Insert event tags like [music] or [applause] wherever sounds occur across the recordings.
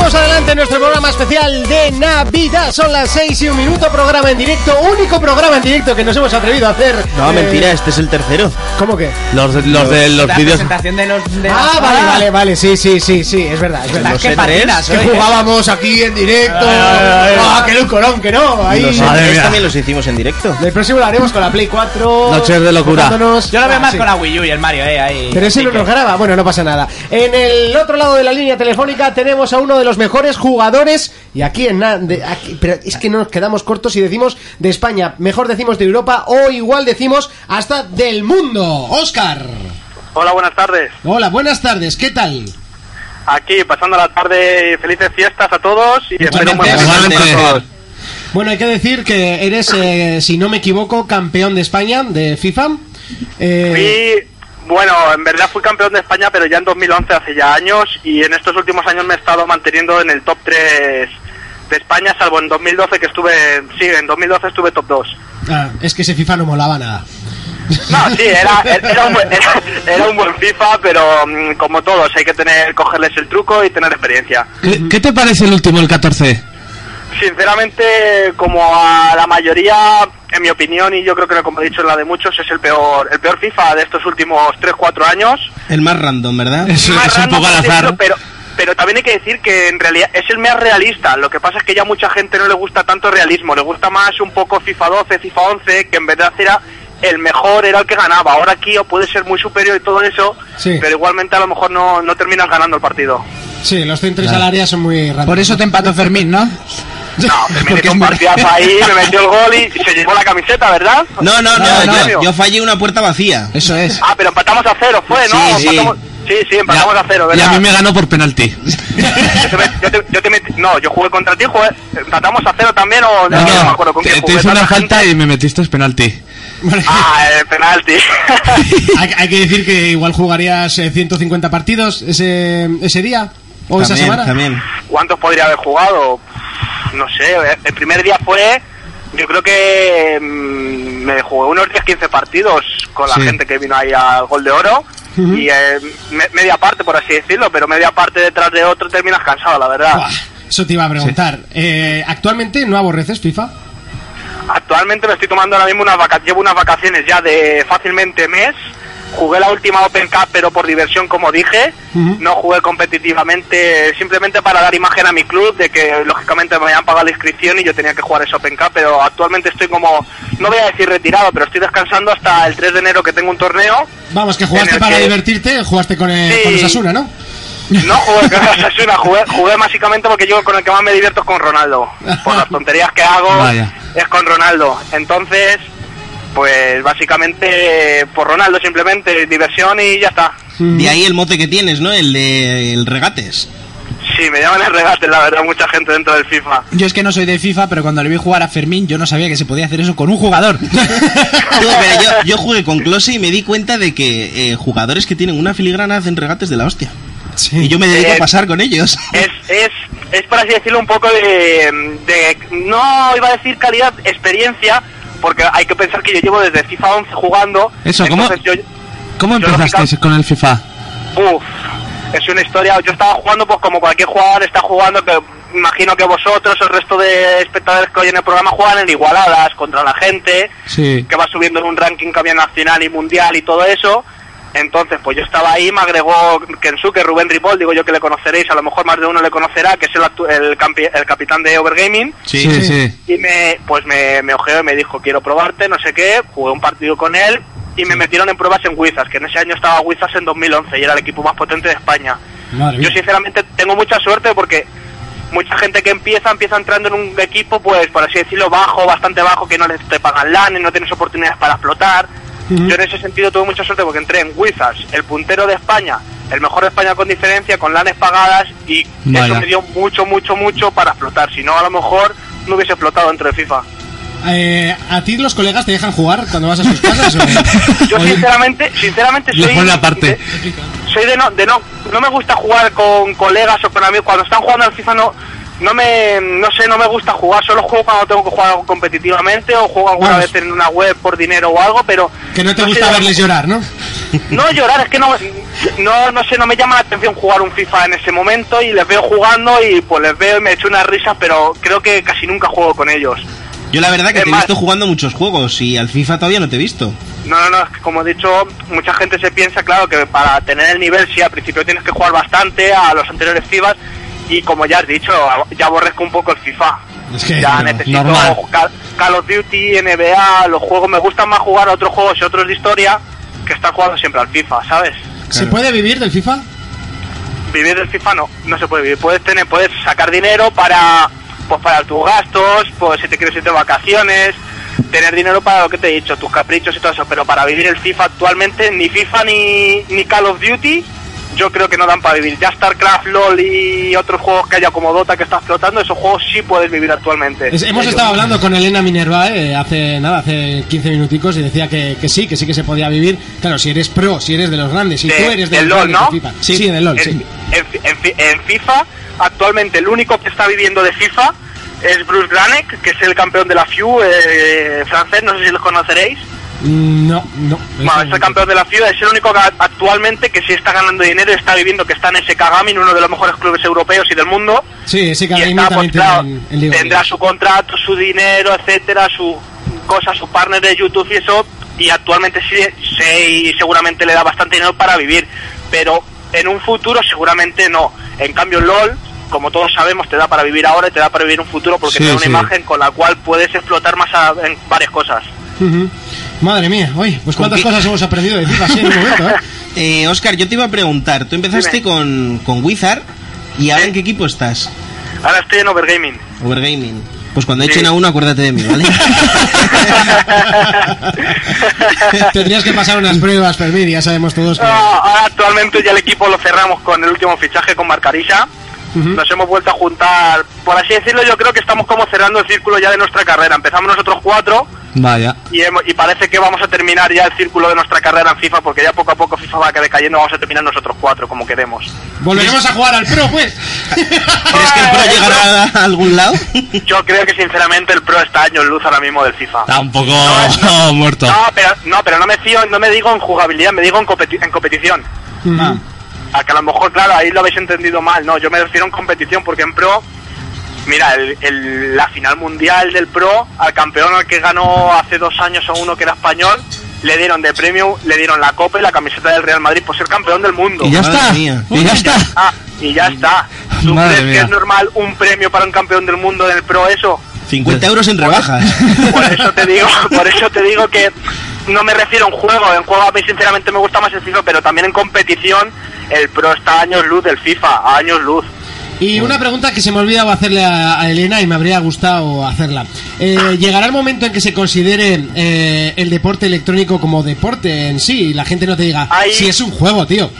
Seguimos adelante en nuestro programa especial de Navidad. Son las 6 y un minuto, programa en directo, único programa en directo que nos hemos atrevido a hacer. No, Eh, mentira, este es el tercero. ¿Cómo que? Los de los, de los La vídeos. presentación de los. De Ah, la- vale, vale, vale, sí, sí, sí, sí, es verdad, es verdad. Los ¿Qué E3, patinas, Que jugábamos aquí en directo. Ah, que lucorón, que no. Ahí. Los Madre E3 mía. también los hicimos en directo. El próximo lo haremos con la Play 4. Noches de locura. enfocándonos- Yo lo veo Ah, más sí. con la Wii U y el Mario, eh. Ahí. Pero ese no Sí nos que- graba, bueno, no pasa nada. En el otro lado de la línea telefónica tenemos a uno de los mejores jugadores y aquí en na- de- aquí- pero es que no nos quedamos cortos y decimos de España, mejor decimos de Europa o igual decimos hasta del mundo. Oscar. Hola, buenas tardes. Hola, buenas tardes, ¿qué tal? Aquí pasando la tarde, felices fiestas a todos y espero un buen todos. Bueno, hay que decir que eres, eh, si no me equivoco, campeón de España de FIFA. Eh, Fui, bueno, en verdad fui campeón de España, pero ya en 2011, hace ya años, y en estos últimos años me he estado manteniendo en el top 3 de España, salvo en 2012 que estuve, sí, en 2012 estuve top 2. ah, es que ese FIFA no molaba nada. No, sí, era, [laughs] era, un, buen- era, era un buen FIFA, pero mm, como todos, hay que tener, cogerles el truco y tener experiencia. ¿Qué, qué te parece el último, el 14? Sinceramente, como a la mayoría, en mi opinión, y yo creo que como he dicho la de muchos, es el peor, el peor FIFA de estos últimos 3-4 años. El más random, ¿verdad? Es, Más es un random, poco al azar. Pero, pero también hay que decir que en realidad es el más realista. Lo que pasa es que ya mucha gente no le gusta tanto realismo. Le gusta más un poco FIFA 12, FIFA 11, que en verdad era el mejor, era el que ganaba. Ahora aquí o puede ser muy superior y todo eso, Sí. pero igualmente a lo mejor no, no terminas ganando el partido. Sí, los centros al área son muy rápidos. Por eso te empató Fermín, ¿no? [laughs] No, [laughs] me Porque metió un partidazo ahí, me [laughs] metió el gol y, y se llevó la camiseta, ¿verdad? No, no, no, No, yo, no. yo fallé una puerta vacía. Eso es. Ah, pero empatamos a cero, fue, ¿no? Sí, sí. Empatamos- sí, sí, empatamos a cero, y ¿verdad? a mí me ganó por penalti. [laughs] Yo te met- yo te- yo te metí- no, yo jugué contra ti, jugué, empatamos a cero también o no, No, no me acuerdo con te, quién te hice una falta gente. y me metiste penalti. Ah, el penalti. hay, hay que decir que igual jugarías eh, 150 partidos ese, ese día o esa semana. también. ¿Cuántos podría haber jugado? No sé, el primer día fue, yo creo que mm, me jugué unos 10-15 partidos con la Sí. gente que vino ahí al Gol de Oro. Y eh, me- media parte, por así decirlo, pero media parte detrás de otro terminas cansado, la verdad. Eso te iba a preguntar. Eh, ¿Actualmente no aborreces FIFA? Actualmente me estoy tomando ahora mismo unas vacaciones, llevo unas vacaciones ya de fácilmente mes. Jugué la última Open Cup, pero por diversión, como dije. No jugué competitivamente, simplemente para dar imagen a mi club de que, lógicamente, me habían pagado la inscripción y yo tenía que jugar ese Open Cup. Pero actualmente estoy como, no voy a decir retirado, pero estoy descansando hasta el 3 de enero que tengo un torneo. Vamos, que jugaste para que- divertirte, jugaste con, el, Sí. con ¿no? No jugué con Osasuna, jugué, jugué básicamente porque yo con el que más me divierto es con Ronaldo. Por las tonterías que hago Vaya. es con Ronaldo. Entonces, pues básicamente por Ronaldo simplemente diversión y ya está. De ahí el mote que tienes, ¿no? El de el regates. Sí, me llaman el regate, la verdad, mucha gente dentro del FIFA. Yo es que no soy de FIFA, pero cuando le vi jugar a Fermín, yo no sabía que se podía hacer eso con un jugador. [laughs] Pero yo, yo [laughs] jugué con Close y me di cuenta de que eh, jugadores que tienen una filigrana hacen regates de la hostia. Y yo me dedico Eh, a pasar con ellos. Es, es, es por así decirlo un poco de, de, no iba a decir calidad, experiencia, porque hay que pensar que yo llevo desde FIFA 11 jugando. Eso, ¿cómo- yo, ¿Cómo empezaste con el FIFA? Uf, es una historia. Yo estaba jugando, pues como cualquier jugador está jugando, que imagino que vosotros, el resto de espectadores que hoy en el programa juegan en igualadas contra la gente, Sí. que va subiendo en un ranking había nacional y mundial y todo eso. Entonces, pues yo estaba ahí, me agregó Kensuke, Rubén Ripoll, digo yo que le conoceréis, a lo mejor más de uno le conocerá, que es el, el, campi- el capitán de Overgaming. Sí, sí. Y me, pues me, me ojeó y me dijo, quiero probarte, no sé qué, jugué un partido con él y me metieron en pruebas en Wizards, que en ese año estaba Wizards en 2011 y era el equipo más potente de España. Madre Yo sinceramente tengo mucha suerte porque mucha gente que empieza, empieza entrando en un equipo, pues por así decirlo, bajo, bastante bajo, que no les te pagan LAN y no tienes oportunidades para explotar. Yo en ese sentido tuve mucha suerte porque entré en Wizards, el puntero de España, el mejor de España con diferencia, con LANes pagadas y Vaya. eso me dio mucho, mucho, mucho para explotar. Si no, a lo mejor no hubiese explotado dentro de FIFA. Eh, ¿A ti los colegas te dejan jugar cuando vas a sus casas? o- [laughs] Yo sinceramente, sinceramente soy pone aparte. de- soy de no, de no, no me gusta jugar con colegas o con amigos. Cuando están jugando al FIFA no, no me, no sé, no me gusta jugar. Solo juego cuando tengo que jugar competitivamente o juego alguna Vamos. vez en una web por dinero o algo, pero Que no te gusta verles llorar, ¿no? No llorar, es que no, no, no sé, no me llama la atención jugar un FIFA en ese momento y les veo jugando y pues les veo y me echo unas risas, pero creo que casi nunca juego con ellos. Yo la verdad que Es te he visto jugando muchos juegos y al FIFA todavía no te he visto. No, no, no, es que como he dicho, mucha gente se piensa, claro, que para tener el nivel, sí, al principio tienes que jugar bastante a los anteriores FIFAs y como ya has dicho, ya aborrezco un poco el FIFA. Es que ya necesito. Call, Call of Duty, NBA, los juegos, me gustan más jugar a otros juegos y otros de historia que estar jugando siempre al FIFA, ¿sabes? ¿Se puede vivir del FIFA? Vivir del FIFA no, no se puede vivir. Puedes tener, puedes sacar dinero para, pues para tus gastos, pues si te quieres ir de vacaciones, tener dinero para lo que te he dicho, tus caprichos y todo eso, pero para vivir el FIFA actualmente, ni FIFA ni, ni Call of Duty, yo creo que no dan para vivir. Ya StarCraft, LOL y otros juegos que haya como Dota que está explotando, esos juegos sí puedes vivir actualmente. Es- hemos Ellos. estado hablando con Elena Minerva eh, hace nada, hace 15 minuticos y decía que, que sí, que sí que se podía vivir. Claro, si eres pro, si eres de los grandes, si De- tú eres de del los LOL, grandes ¿no? FIFA. Sí, del LOL, en, sí. en en en FIFA, actualmente el único que está viviendo de FIFA es Bruce Granek, que es el campeón de la FIU eh, francés, no sé si los conoceréis. No, no. Bueno, es el campeón de la FIU, es el único que actualmente que sí está ganando dinero y está viviendo, que está en ese Kagami, uno de los mejores clubes europeos y del mundo. Sí, ese Y Kagami está, pues, claro, tiene en, en Liga tendrá Liga. su contrato, su dinero, etcétera, su cosa, su partner de YouTube y eso, y actualmente sí, sí, y seguramente le da bastante dinero para vivir, pero en un futuro seguramente no. En cambio LOL, como todos sabemos, te da para vivir ahora y te da para vivir un futuro porque Sí, te da una sí. imagen con la cual puedes explotar más a- en varias cosas. Madre mía, oye, pues ¿Con cuántas qué- cosas hemos aprendido de FIFA así en un momento, ¿eh? [laughs] Eh, Oscar, yo te iba a preguntar, tú empezaste Dime. con, con Wizard y ahora Sí. en qué equipo estás? Ahora estoy en Overgaming. Overgaming. Pues cuando Sí. echen a uno, acuérdate de mí, ¿vale? [laughs] Tendrías que pasar unas pruebas, Fermín, ya sabemos todos que... No, ahora actualmente ya el equipo lo cerramos con el último fichaje con Marcarisa. Nos hemos vuelto a juntar, por así decirlo, yo creo que estamos como cerrando el círculo ya de nuestra carrera. Empezamos nosotros cuatro Vaya. y, hemos- y parece que vamos a terminar ya el círculo de nuestra carrera en FIFA porque ya poco a poco FIFA va decayendo, vamos a terminar nosotros cuatro como queremos. Volveremos a jugar al Pro, pues. [laughs] ¿Crees que el Pro llegará a algún lado? Yo creo que sinceramente el Pro está años luz ahora mismo del FIFA. Está un poco No, [laughs] muerto. No, pero no, pero no me fío, no me digo en jugabilidad, me digo en, competi- en competición. Ujú. A que a lo mejor, claro, ahí lo habéis entendido mal, no, yo me refiero en competición porque en Pro, mira, el, el- la final mundial del Pro, al campeón al que ganó hace dos años a uno que era español, le dieron de premio, le dieron la copa y la camiseta del Real Madrid por ser campeón del mundo. Y ya está. mía. Y ya está. Ah, y ya está. ¿Tú Madre crees que es normal un premio para un campeón del mundo en el Pro eso? 50 euros en rebajas. Por eso te digo, por eso te digo que no me refiero a un juego, en juego a mí sinceramente me gusta más el FIFA, pero también en competición el Pro está a años luz del FIFA, a años luz. Y una pregunta que se me ha olvidado hacerle a, a Elena y me habría gustado hacerla. Eh, ¿Llegará el momento en que se considere eh, el deporte electrónico como deporte en sí y la gente no te diga Ahí- si es un juego, tío?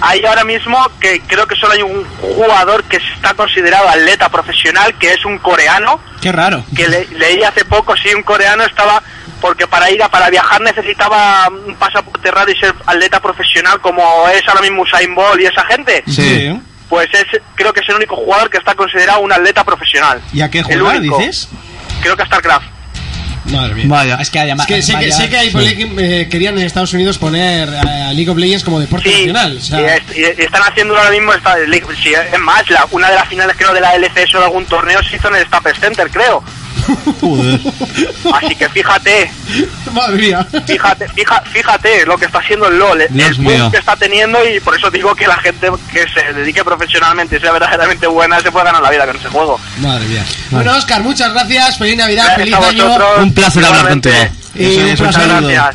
Hay ahora mismo que creo que solo hay un jugador que está considerado atleta profesional, que es un coreano, Qué raro. que le- leí hace poco, sí, un coreano estaba, porque para ir a, para viajar necesitaba un pasaporte raro y ser atleta profesional como es ahora mismo Usain Bolt y esa gente. Sí. Pues es, creo que es el único jugador que está considerado un atleta profesional. ¿Y a qué único. dices? Creo que a StarCraft. Madre mía. Vaya. Es que además. Es que sé, que sé que hay poli- eh, querían en Estados Unidos poner a League of Legends como deporte Sí, nacional. O sea, y, es- y- están haciendo ahora mismo esta, sí, es más, la, una de las finales creo de la LCS o de algún torneo se hizo en el Staples Center, creo. Joder. Así que fíjate, madre mía. fíjate, fija- fíjate lo que está haciendo el LOL, el Dios boom que está teniendo y por eso digo que la gente que se dedique profesionalmente y sea verdaderamente buena se puede ganar la vida con ese juego. Madre mía. Bueno, Oscar, muchas gracias. Feliz Navidad, Gracias feliz año. Un placer hablar contigo. Y un placer.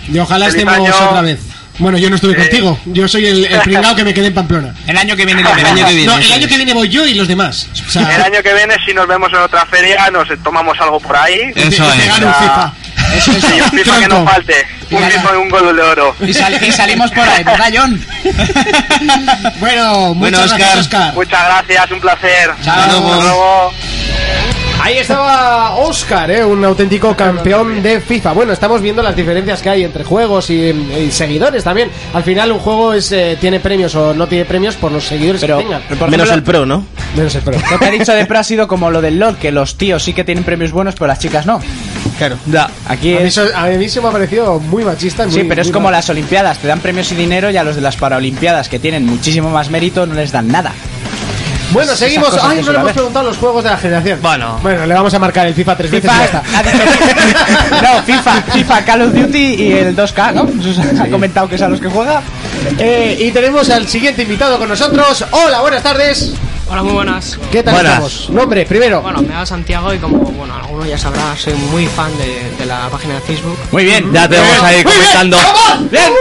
Y ojalá Feliz estemos año. otra vez. Bueno, yo no estuve contigo. Yo soy el, el pringao que me quedé en Pamplona. El año que viene. El año que viene. No, el año que viene voy yo y los demás. O sea, El año que viene, si nos vemos en otra feria, nos tomamos algo por ahí. Eso te es. un. FIFA. Eso, [laughs] un FIFA que no falte. Un. FIFA y un gol de oro. Y, sal- y salimos por ahí, ¿verdad, John? [laughs] Bueno, Bueno, muchas gracias, Oscar. Oscar. Muchas gracias, un placer. Chao. Hasta luego. Ahí estaba Oscar, ¿eh? un auténtico campeón de FIFA. Bueno, estamos viendo las diferencias que hay entre juegos y, y seguidores también. Al final un juego es eh, tiene premios o no tiene premios por los seguidores Pero, que tengan. por Menos ejemplo, el pro, ¿no? Menos el pro. Lo que ha dicho de pro ha sido como lo del LOL, que los tíos sí que tienen premios buenos, pero las chicas no. Claro. Ya. Aquí A mí, es... a mí se me ha parecido muy machista. Sí, muy- pero es como mal. las Olimpiadas, te dan premios y dinero y a los de las Paralimpiadas, que tienen muchísimo más mérito, no les dan nada. Bueno, seguimos. Ay, no le hemos preguntado los juegos de la generación. Bueno. Bueno, le vamos a marcar el FIFA tres veces y ya está. FIFA, ha dicho- [laughs] no, FIFA, FIFA, Call of Duty y el 2K, ¿no? Ha comentado que es a los que juega. Eh, y tenemos al siguiente invitado con nosotros. Hola, buenas tardes. Hola, muy buenas. ¿Qué tal Buenas. estamos? Nombre, primero. Bueno, me llamo Santiago y como, bueno, alguno ya sabrá, soy muy fan de, de la página de Facebook. Muy bien. Ya te vamos ahí comentando. Bien.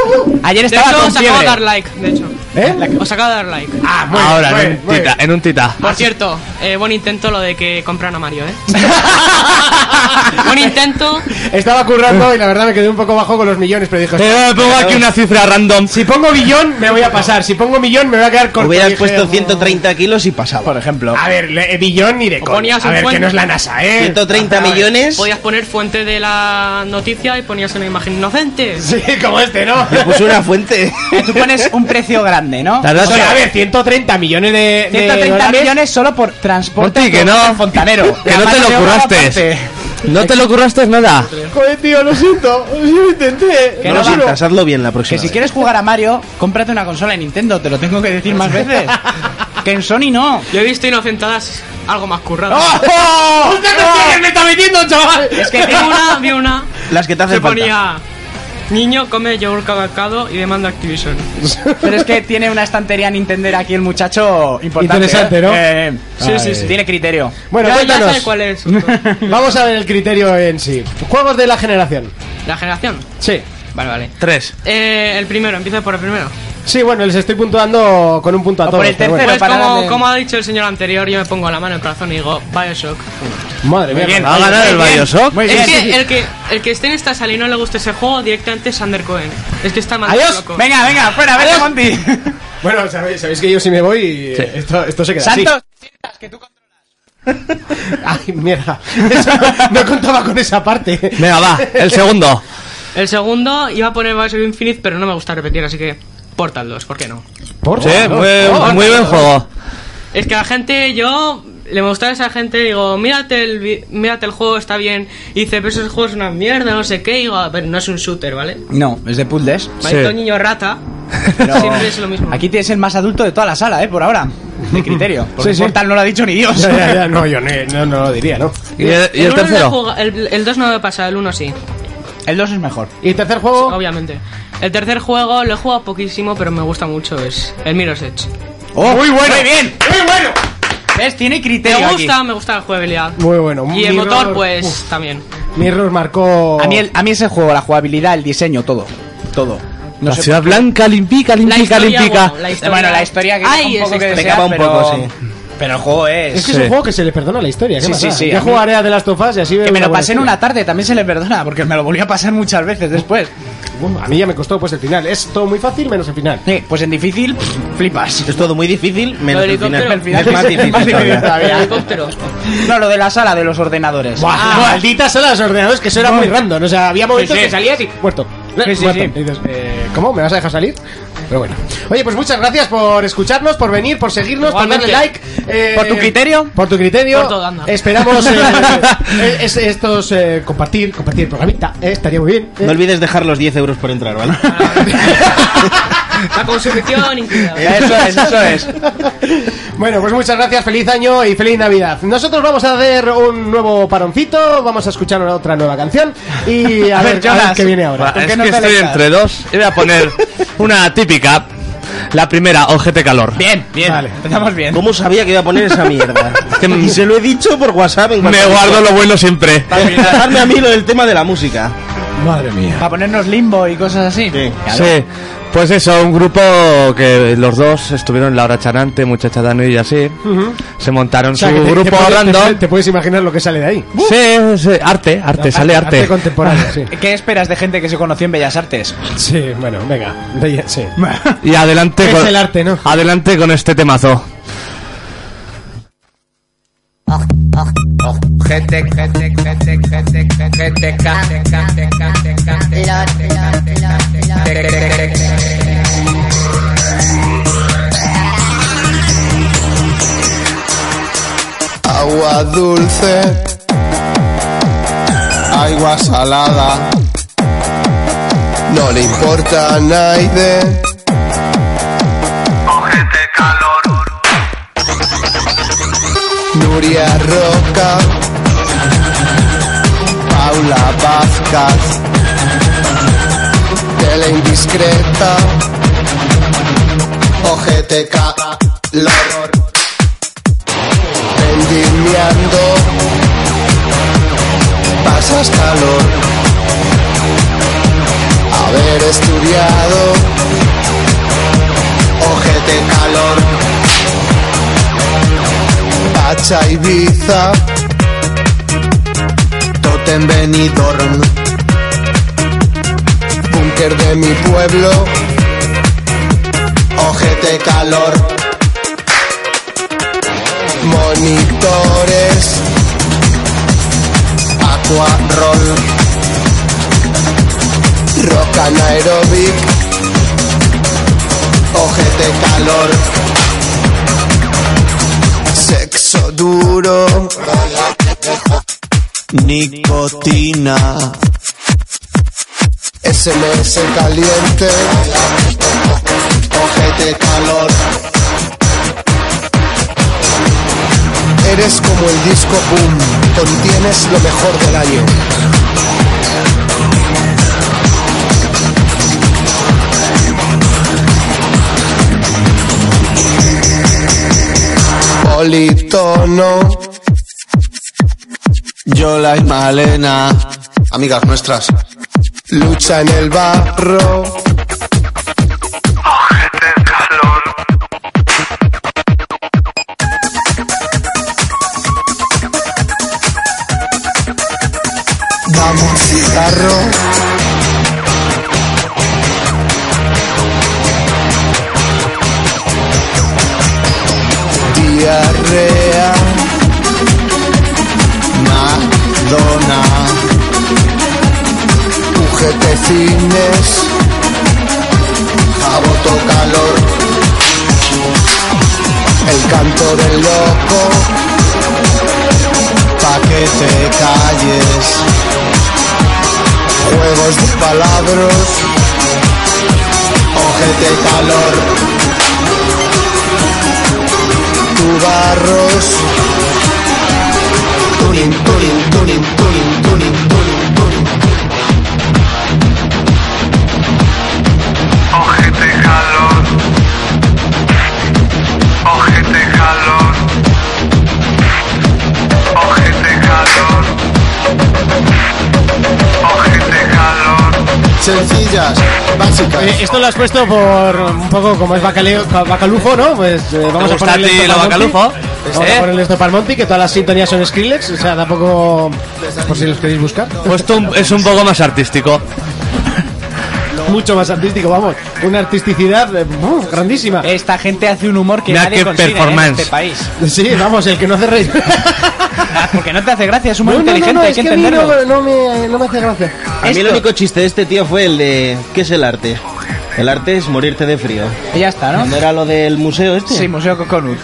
Ayer De estaba hecho, con os acabo de dar like, de hecho. ¿Eh? Os acabo de dar like. Ah, muy Ahora, bien, muy en muy tita, en un tita. Por cierto, eh, buen intento lo de que compran a Mario, ¿eh? [laughs] buen intento. Estaba currando y la verdad me quedé un poco bajo con los millones, pero dije, Eh, pongo aquí una cifra random. si pongo billón me voy a pasar, si pongo millón me voy a quedar corto. Hubieras puesto oh. 130 kilos y pasaba. Por ejemplo. A ver, le- eh, billón ni de coña. ponías A ver, que fuente. no es la NASA, ¿eh? 130 A ver. millones. Podías poner fuente de la noticia y ponías una imagen inocente. Sí, como este, ¿no? Puse una fuente. Tú pones un precio grande, ¿no? La verdad O sea, a ver, 130 millones de, de 130 dólares. millones solo por transporte Monty, que no. fontanero. [laughs] Que no te lo curraste. No te lo curraste nada. Joder, tío, lo siento. Yo lo intenté. Que No no lo va. sientas, hazlo bien la Que próxima. si vez. quieres jugar a Mario, cómprate una consola de Nintendo, te lo tengo que decir más [laughs] veces. Que en Sony no. Yo he visto inocentadas algo más curradas. ¡Oh! [laughs] ¡Hostia, qué me está metiendo, chaval! Es que Vi una, vi una. Las que te Se hacen falta. ponía. Niño come yogur calcado y demanda Activision. [laughs] Pero es que tiene una estantería Nintendo aquí el muchacho importante. Interesante, ¿eh? ¿no? Eh, Sí, sí, sí. Tiene criterio. Bueno, ya, ya cuéntanos. sabe cuál es. [laughs] Vamos a ver el criterio en sí. Juegos de la generación. La generación. Sí. Vale, vale. Tres. Eh, el primero, empiezo por el primero. Sí, bueno, les estoy puntuando con un punto a todos. por el pero tercero. bueno. Pues como, darle- como ha dicho el señor anterior, yo me pongo la mano en el corazón y digo Bioshock. Madre mía. bien. Va a ganar el Muy bien. Bioshock. Muy Es bien. que el, que el que esté en esta sala y no le guste ese juego, directamente es Sander Cohen. Es que está mal Adiós. loco. Venga, venga, fuera, vete, Monty. [laughs] Bueno, sabéis, sabéis que yo si me voy, eh, esto, esto se queda Santos. así. [laughs] Ay, mierda. Eso no, no contaba con esa parte. Venga, va. El segundo. El segundo iba a poner Bioshock Infinite, pero no me gusta repetir, así que Portal 2, ¿por qué no? Por Sí, muy, Oh, muy buen juego. Es que a la gente, yo le gustaba a esa gente, digo, mírate el, vi- mírate el juego, está bien. Y dice, pero ese juego es una mierda, no sé qué. Y digo, "A ver, no es un shooter, ¿vale? No, es de puzzles. Maldito niño rata. [laughs] Pero Siempre es lo mismo. Aquí tienes el más adulto de toda la sala, ¿eh? Por ahora. De [laughs] criterio. Porque Sí, sí. Portal no lo ha dicho ni Dios. [laughs] Ya, ya, ya, no, yo no, no, no lo diría, ¿no? ¿Y el, y el he tercero? el, el 2 no me pasa, el 1 sí, El 2 es mejor. ¿Y tercer juego? obviamente. El tercer juego lo he jugado poquísimo, pero me gusta mucho, es el Mirror's Edge. ¡Oh! Muy bueno. Muy bien. Muy bueno. ¿Ves? Tiene Me criterio aquí. gusta, me gusta la jugabilidad. Muy bueno. Y el motor, pues, Uf, también. Mirror marcó... A mí, el- a mí ese juego, la jugabilidad, el diseño, todo. Todo. No La sé ciudad blanca, limpica, limpica, limpica. bueno, la historia, que Ay, un poco es que desear, un pero... poco, sí. Pero el juego es... Es que es un juego que se le perdona la historia. ¿qué Sí, más sí, da? sí, Yo a mí- jugaré a The Last of Us y así veo Que me lo pasé en buena una tarde, también se le perdona, porque me lo volví a pasar muchas veces después. Bueno, a mí ya me costó pues el final. Es todo muy fácil menos el final. Sí, pues en difícil, flipas. Es todo muy difícil, menos el final. helicóptero. El final Es más difícil. más difícil todavía. todavía. Helicóptero. No, lo de la sala de los ordenadores. Buah, malditas son los ordenadores, que eso era muy random. O sea, había momentos Sí, sí. que salías y muerto. Sí, sí, Muerto. sí. Y dices, eh, ¿cómo? ¿Me vas a dejar salir? Pero bueno. Oye, pues muchas gracias por escucharnos, por venir, por seguirnos, Igualmente. por darle like. eh, ¿Por tu criterio? Por tu criterio. Por todo, anda. Esperamos eh, [laughs] eh, es- estos eh, compartir, compartir el programita. eh, estaría muy bien. eh. No olvides dejar los 10 euros por entrar, ¿vale? [laughs] La consumición incluida. Eso es, eso es. Bueno, pues muchas gracias, feliz año y feliz Navidad. Nosotros vamos a hacer un nuevo paroncito, vamos a escuchar una otra nueva canción y a, A ver, ver, a ver Jonas. qué viene ahora. Va, ¿Por es no que estoy alejas? entre dos y voy a poner una típica. La primera, ojete calor. Bien, bien. Vale. Empezamos bien. ¿Cómo sabía que iba a poner esa mierda? [laughs] que y se lo he dicho por WhatsApp en Me guardo lo bueno siempre. Para dejarme a mí lo del tema de la música. Madre mía. Para ponernos limbo y cosas así. Sí. Claro. Sí, pues eso, un grupo que los dos estuvieron en La Hora Charante, Muchacha Dano y así. Se montaron O sea, su te- grupo te random. Te, te puedes imaginar lo que sale de ahí. Sí, sí, arte, arte, sale arte. contemporáneo, sí. [laughs] ¿Qué esperas de gente que se conoció en Bellas Artes? Sí, bueno, venga. sí. Y adelante Es con, el arte, ¿no? adelante con este temazo. Jete, ca, ca, ca, ca, Agua dulce, agua salada, no le importa a nadie. Nuria Roca, Paula Vázquez, Tele Indiscreta, Ojete Calor, Vendimiando, pasas calor, haber estudiado, Ojete Calor. Pacha Ibiza. Totem Benidorm Búnker de mi pueblo. Ojete calor. Monitores. Aqua roll. Rock anaerobic Ojete calor Sexo duro. Nicotina. SMS caliente. Ojete calor. Eres como el disco boom. Contienes lo mejor del año. Politono. Yola y Malena. Amigas nuestras. Lucha en el barro. Calor. Vamos, cigarro. Diarrea. Madonna. UGT Cines. Jaboto calor. El canto del loco. Pa' que te calles. Juegos de palabras. Ojete calor. Tu barros. Tunin, tunin, tunin, tunin, Sencillas, básicas. Eh, esto lo has puesto por un poco como es bacaleo, bacalufo, ¿no? Pues eh, vamos a gusta a ponerle ti lo bacalufo? Vamos ¿Eh? a ponerle esto para Monty, que todas las sintonías son Skrillex, o sea, tampoco por si los queréis buscar. Pues esto un- es un poco más artístico. Mucho más artístico, vamos. Una artisticidad eh, grandísima. Esta gente hace un humor que Mira nadie qué consigue ¿eh? en performance. este país. Sí, vamos, el que no hace reír. [laughs] Ah, Porque no te hace gracia, es humor No, no, no, inteligente, no, hay es que que a mí entenderlo. no, no me, no me hace gracia. A mí el único chiste de este tío fue el de ¿qué es el arte? El arte es morirte de frío. Y ya está, ¿no? ¿No era lo del museo este? Sí, Museo Coconut.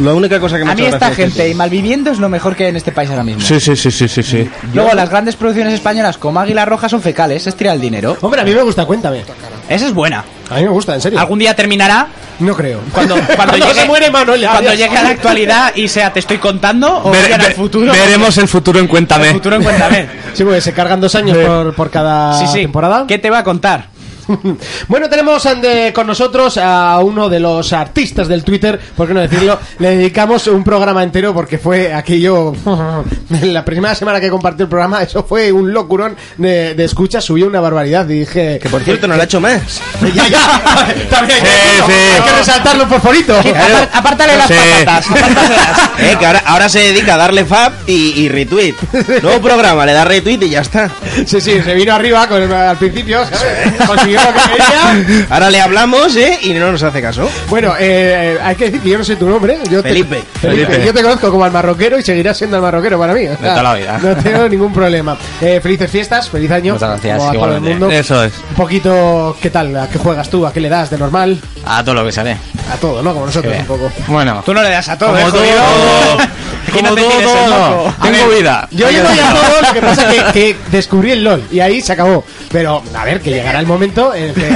La única cosa que me A mí hecho esta gracia es gente eso. y malviviendo es lo mejor que hay en este país ahora mismo. Sí, sí, sí, sí, sí, sí. Luego las grandes producciones españolas como Águila Roja son fecales, es tirar el dinero. Hombre, a mí me gusta, cuéntame. Esa es buena. A mí me gusta, en serio. Algún día terminará No creo. cuando, [laughs] cuando, llegue, se muere Manuel, ya, cuando ya. llegue a la actualidad y sea te estoy contando o Ver- vayan al ve- futuro. Veremos el futuro en Cuéntame. El futuro en Cuéntame. Sí, porque se cargan dos años por, por cada Sí, sí. temporada. ¿Qué te va a contar? [laughs] Bueno, tenemos ande- con nosotros a uno de los artistas del Twitter, por qué no decirlo. [laughs] Le dedicamos un programa entero porque fue aquello. [laughs] la primera semana que compartió el programa, eso fue un locurón de, de escucha, subió una barbaridad. Y dije. Que por cierto, no lo ha hecho más. Ya, ya, también hay que, Sí, decirlo, sí. hay que resaltarlo por favorito. Apar- Apártale las Sí. patatas. Eh, que ahora, ahora se dedica a darle fab y, y retweet. Nuevo programa, le da retweet y ya está. Sí, sí, se vino arriba con el- al principio, ¿sabes? Que. [laughs] Ahora le hablamos, ¿eh? Y no nos hace caso. Bueno, eh, hay que decir que yo no sé tu nombre. Yo te- Felipe. Felipe. Felipe. Yo te conozco como al marroquero y seguirás siendo el marroquero para mí. o sea, toda la vida. No tengo ningún problema. Eh, felices fiestas, feliz año. Muchas gracias, como a todo el mundo. Eso es. Un poquito, ¿qué tal? ¿A qué juegas tú? ¿A qué le das de normal? A todo lo que sale. A todo, ¿no? Como nosotros Sí. un poco. Bueno, Tú no le das a todo, Como ¿eh, todo. [laughs] [laughs] como todo, moco. tengo vida. Yo le doy a todo, lo que pasa que, que descubrí el LOL y ahí se acabó. Pero, a ver, que llegará el momento [laughs] el que...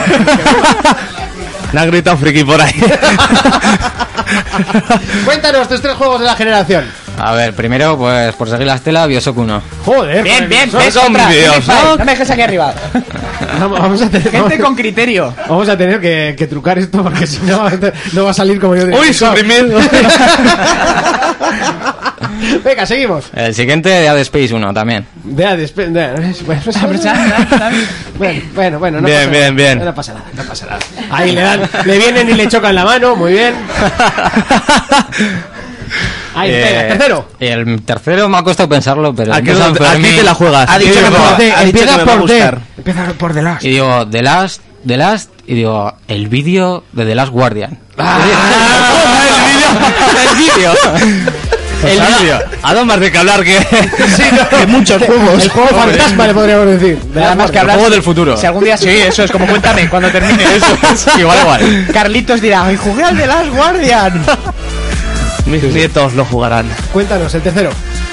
Me ha gritado friki por ahí. [laughs] Cuéntanos tus tres juegos de la generación. A ver, primero, pues por seguir la estela, Bioshock 1. Joder. Bien, bien, vídeos, Unify, ¿no? Me dejes aquí arriba. Vamos, vamos a tener, Gente con criterio. vamos a tener que, que trucar esto porque si no [laughs] no va a salir como yo digo. Uy, suprimir. [laughs] Venga, seguimos. El siguiente, Dead Space 1 también. Vea, despe- de- [laughs] bueno, bueno, bueno, bueno, no Bien, pasa bien, nada. bien. No pasa nada, no pasa nada. Ahí le dan, le vienen y le chocan la mano, muy bien. [laughs] Ahí, Eh, venga, tercero. Y el tercero me ha costado pensarlo, pero... Aquí, no- aquí te la juegas. Ha dicho que por D, empieza por D. Empieza por The Last. Y digo, The Last, The Last, y digo, el vídeo de The Last Guardian. Ah. el vídeo. El vídeo. A dos más de que hablar que... [laughs] Que muchos juegos. El juego fantasma le podríamos decir. De Nada las más que hablar. juego del futuro. Si algún día sí, eso es como cuéntame cuando termine [laughs] eso. igual, igual. Carlitos dirá, ¡ay, jugué al de Last Guardian! [laughs] Mis nietos lo jugarán. Cuéntanos, el tercero.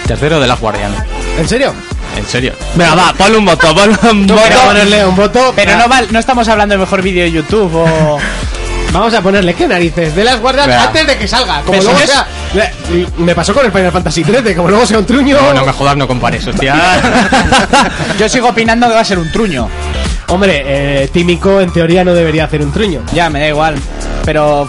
Tercero de Last Guardian. ¿En serio? En serio. Venga, va, ponle un voto, ponle un voto. ponerle un voto. Pero no, no estamos hablando del mejor vídeo de YouTube o... Vamos a ponerle qué narices de las guardias Vea. antes de que salga. Como ¿Eso luego sea. Me pasó con el Final Fantasy XIII, como luego sea un truño. No, no me jodas, no compares, hostia. [laughs] Yo sigo opinando que va a ser un truño. Hombre, eh, Tímico en teoría no debería hacer un truño. Ya, me da igual. Pero...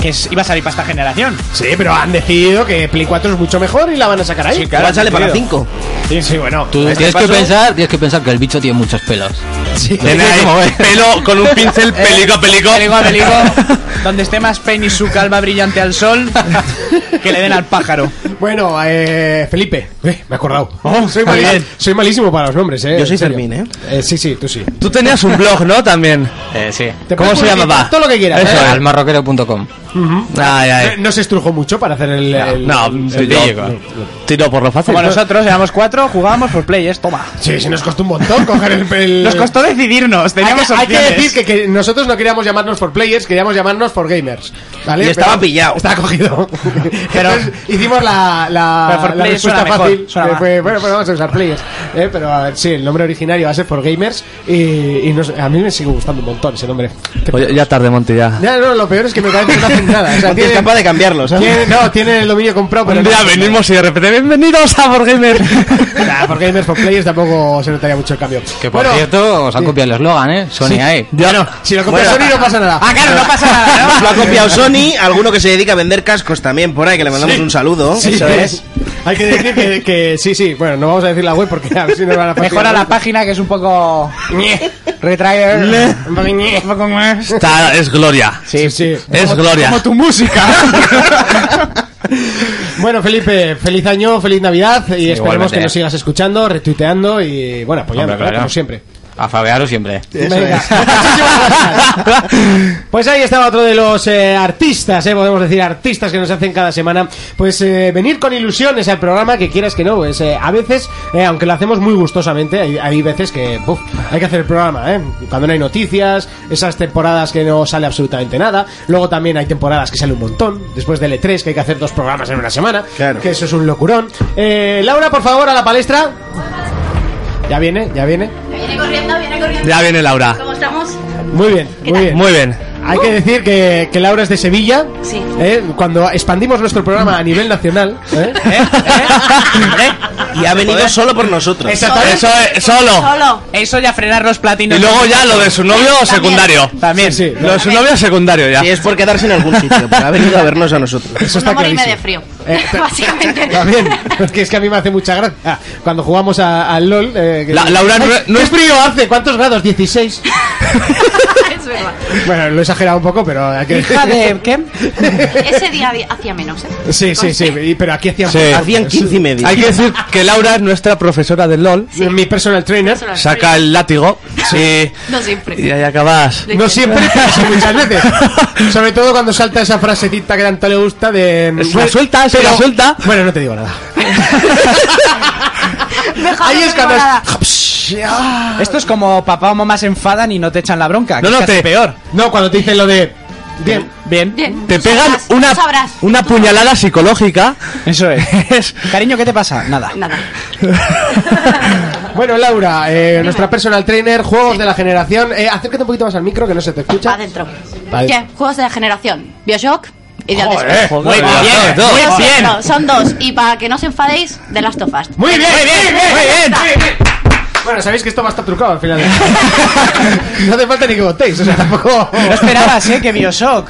Que es- iba a salir para esta generación. Sí, pero han decidido que Play 4 es mucho mejor y la van a sacar ahí. Igual sale para entendido. 5. Sí, sí, bueno. Tú Este tienes que pensar, tienes que pensar que el bicho tiene muchos pelos. Sí. Tiene ahí pelo con un pincel, [laughs] pelico, pelico. Pelico a pelico, [laughs] donde esté más Pain y su calva brillante al sol, que le den al pájaro. Bueno, eh, Felipe. Eh, me he acordado. Oh, soy, malísimo para los nombres, eh. Yo soy. Fermín, ¿eh? Eh, Sí, sí, tú sí. Tú tenías un blog, ¿no? También. Eh, sí. ¿Cómo se llamaba? Todo lo que quieras. Eso ¿eh? Es. Almarroquero.com. Ay, ay. No se estrujó mucho para hacer el. el- No, el- sí, el- yo- tiro por lo fácil. Como nosotros éramos cuatro, jugábamos por players, toma. Sí, sí, nos costó un montón coger el. el- Nos costó decidirnos, Hay teníamos que, hay que opciones. decir que, que nosotros no queríamos llamarnos por players, queríamos llamarnos por gamers. ¿vale? Y estaba Pero- pillado. Estaba cogido. [laughs] Pero- Entonces, hicimos la, la, Pero la respuesta suena mejor, fácil. suena que más. fue, bueno, pues vamos a usar players. ¿eh? Pero a ver, sí, el nombre originario va a ser for gamers. Y, y nos- a mí me sigue gustando un montón ese nombre. Oye, ya tarde, Monty, ya. Ya, no, lo peor es que me parece no [laughs] nada. O sea, es tienen- capaz de cambiarlo, ¿sabes? tienen- no, tienen el dominio comprado, pero Un no día hacen venimos y de repente, bienvenidos a Wargamer. nada. [laughs] Nah, por gamers, por players tampoco se notaría mucho el cambio. Que por Bueno, cierto, os han copiado el eslogan, ¿eh? Sony ahí. Bueno, si lo compras Bueno. Sony no pasa nada. Ah, claro, no pasa nada, Nos ¿no? lo ha copiado Sony, alguno que se dedica a vender cascos también por ahí, que le mandamos un saludo. Sí, Eso es. Hay que decir que, que sí, sí. Bueno, no vamos a decir la web porque a ver si nos van a fastidiar. Mejora la página que es un poco... Retrailer. Un poco ñe, un poco más. Está, es gloria. Sí, sí. Es gloria. Como tu música. [laughs] Bueno, Felipe, feliz año, feliz Navidad y esperemos igualmente. que nos sigas escuchando, retuiteando y, bueno, apoyando, Hombre, claro. como siempre. A fabearos siempre. [laughs] Pues ahí estaba otro de los eh, artistas, eh, podemos decir artistas que nos hacen cada semana, pues eh, venir con ilusiones al programa, que quieras que no, pues eh, a veces, eh, aunque lo hacemos muy gustosamente, hay, hay veces que uf, hay que hacer el programa, eh, cuando no hay noticias, esas temporadas que no sale absolutamente nada, luego también hay temporadas que sale un montón, después del E3 que hay que hacer dos programas en una semana, Claro. que eso es un locurón. Eh, Laura, por favor, a la palestra. Ya viene, ya viene. Viene corriendo, viene corriendo. Ya viene Laura. ¿Cómo estamos? Muy bien, ¿Qué muy bien. Muy bien. Hay que decir que, que Laura es de Sevilla. Sí. ¿eh? Cuando expandimos nuestro programa a nivel nacional. ¿eh? [laughs] Y ha venido solo por nosotros. Exactamente. Eso es, solo. Solo. Eso ya frenar los platinos. Y luego ya lo de su novio secundario. También. Sí, Lo de su novio secundario ya. Si es por quedarse en algún sitio, pero ha venido a vernos a nosotros. Eso está no morirme de frío. Eh, [laughs] te- Básicamente. [laughs] También, porque es que a mí me hace mucha gracia. Cuando jugamos a- al LOL. eh, que- La- Laura, no- Ay, no ¿Qué es- frío hace? ¿Cuántos grados? 16. [laughs] Bueno, lo he exagerado un poco, pero hay que... Hija de... ¿Qué? [laughs] Ese día hacía menos, ¿eh? Sí, sí, sí, y- pero aquí hacían... Sí. Hacían 15 y medio. Hay que decir [laughs] que Laura es nuestra profesora del LOL. Mi personal trainer. Saca el látigo y, No siempre. y ahí acabas. No siempre, pero sí muchas veces. Sobre todo cuando salta esa frasecita que tanto le gusta de... La suelta, se la suelta. Bueno, no te digo nada. [laughs] Ahí es cuando... Esto es como papá o mamá se enfadan y no te echan la bronca. No, que no, es casi te- peor. No, cuando te dicen lo de... Bien. Bien. Bien, Te tú pegan sabrás, una, sabrás. una puñalada psicológica. Eso [laughs] es. Cariño, ¿qué te pasa? Nada. Nada. [laughs] Bueno, Laura, eh, nuestra personal trainer, juegos de la generación. Eh, acércate un poquito más al micro que no se te escucha. Adentro. Vale. ¿Qué? Juegos de la generación. Bioshock y Joder. Muy bien, Dos, muy bien. son dos. Y para que no os enfadéis, The Last of Us. Muy bien, muy bien, muy bien. muy bien. Bueno, sabéis que esto va a estar trucado al final. [laughs] no hace falta ni que votéis, o sea, tampoco. No esperabas, ¿eh? Que Bioshock.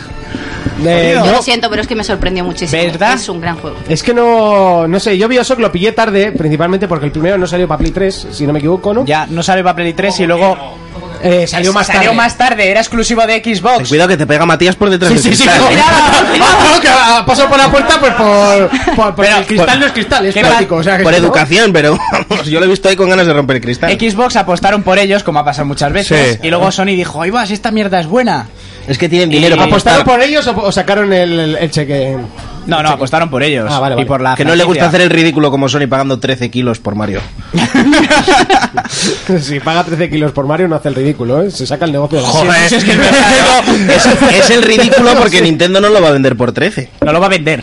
Eh, Yo no, lo siento, pero es que me sorprendió muchísimo. ¿Verdad? Es un gran juego. es que no, no sé, yo Bioshock lo pillé tarde, principalmente porque el primero no salió para Play 3, si no me equivoco, ¿no? Ya, no salió para Play 3 y luego... Eh, salió más Salió tarde. más tarde, era exclusivo de Xbox. Cuidado que te pega Matías por detrás Sí, del sí, sí. cristal, no. ¿eh? No, [laughs] que pasado por la puerta pues por, por, por Pero, el cristal por- no es cristal, es ¿qué plástico, o sea que Por ¿no? educación, pero vamos, yo lo he visto ahí con ganas de romper el cristal. Xbox apostaron por ellos, como ha pasado muchas veces. Sí. Y luego Sony dijo, ¡ay, va, si esta mierda es buena! Es que tienen dinero para ¿Apostaron apostar. por ellos o, o sacaron el, el- el cheque? No, no, apostaron por ellos. Ah, vale, Y vale. por la Que no le gusta franquicia. hacer el ridículo como Sony pagando 13 kilos por Mario. [laughs] si paga 13 kilos por Mario no hace el ridículo, ¿eh? Se saca el negocio de la Joder, es que [laughs] es, es el ridículo porque Nintendo no lo va a vender por 13. No lo va a vender.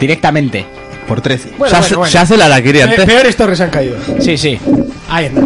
Directamente. Por 13. Bueno, se, bueno, hace, bueno. se hace la araquiri Pe- antes. peores torres han caído. Sí, sí. Ahí está.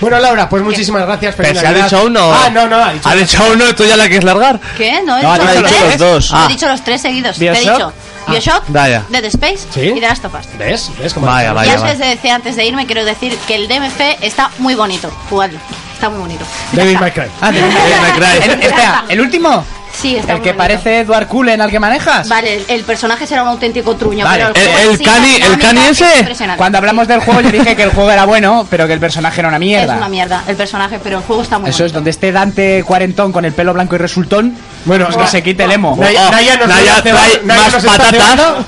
Bueno, Laura, pues muchísimas gracias. Pero si ha dicho uno. Ah, no, no, ha dicho. Ha dicho uno, ¿tú ya la quieres largar? ¿Qué? No, he No, dicho no, los ha dicho tres. los dos. He Ah. dicho los tres seguidos. ¿Bioshock? Te he dicho Bioshock, Vaya. Dead Space Sí. y The Last of Us. ¿Ves? ¿Ves cómo Vaya, y vaya, antes vaya. de decir, antes de irme, quiero decir que el DMC está muy bonito. Jugadlo. Está muy bonito. David Cry. Ah, de- [laughs] el, espera, ¿el último? Sí, está ¿El muy que bonito. parece Edward Cullen al que manejas? Vale, el, el personaje será un auténtico truño, Vale. pero El- juego el sí, cani- el dinámica cani es ese. impresionante. Cuando hablamos del juego yo dije que el juego era bueno, pero que el personaje era una mierda. Es una mierda el personaje, pero el juego está muy Eso es bonito. donde esté Dante cuarentón con el pelo blanco y resultón. Bueno, que se quite el emo. Naya, Oh, Naya nos Naya Naya más nos está patatas. cebando.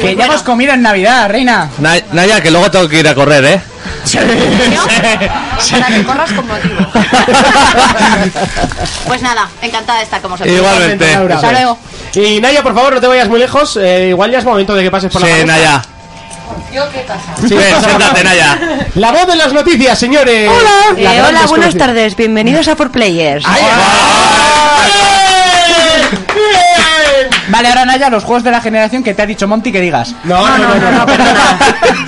Que ya hemos comido en Navidad, reina. Na- Naya, que luego tengo que ir a correr, ¿eh? [laughs] Para que corras con motivo. [laughs] pues nada, encantada de estar con vosotros. Igualmente. Laura. Hasta luego. Y Naya, por favor, no te vayas muy lejos. eh, igual ya es momento de que pases por la Sí, palestra. Naya. ¿Yo qué pasa? Sí, Ven, pasa, siéntate, pasa. Naya. La voz de las noticias, señores. Hola, La Eh, hola, buenas tardes. Bienvenidos a For Players. Vale, ahora Naya, los juegos de la generación que te ha dicho Monty que digas. No, no, no, no, no, Perdona,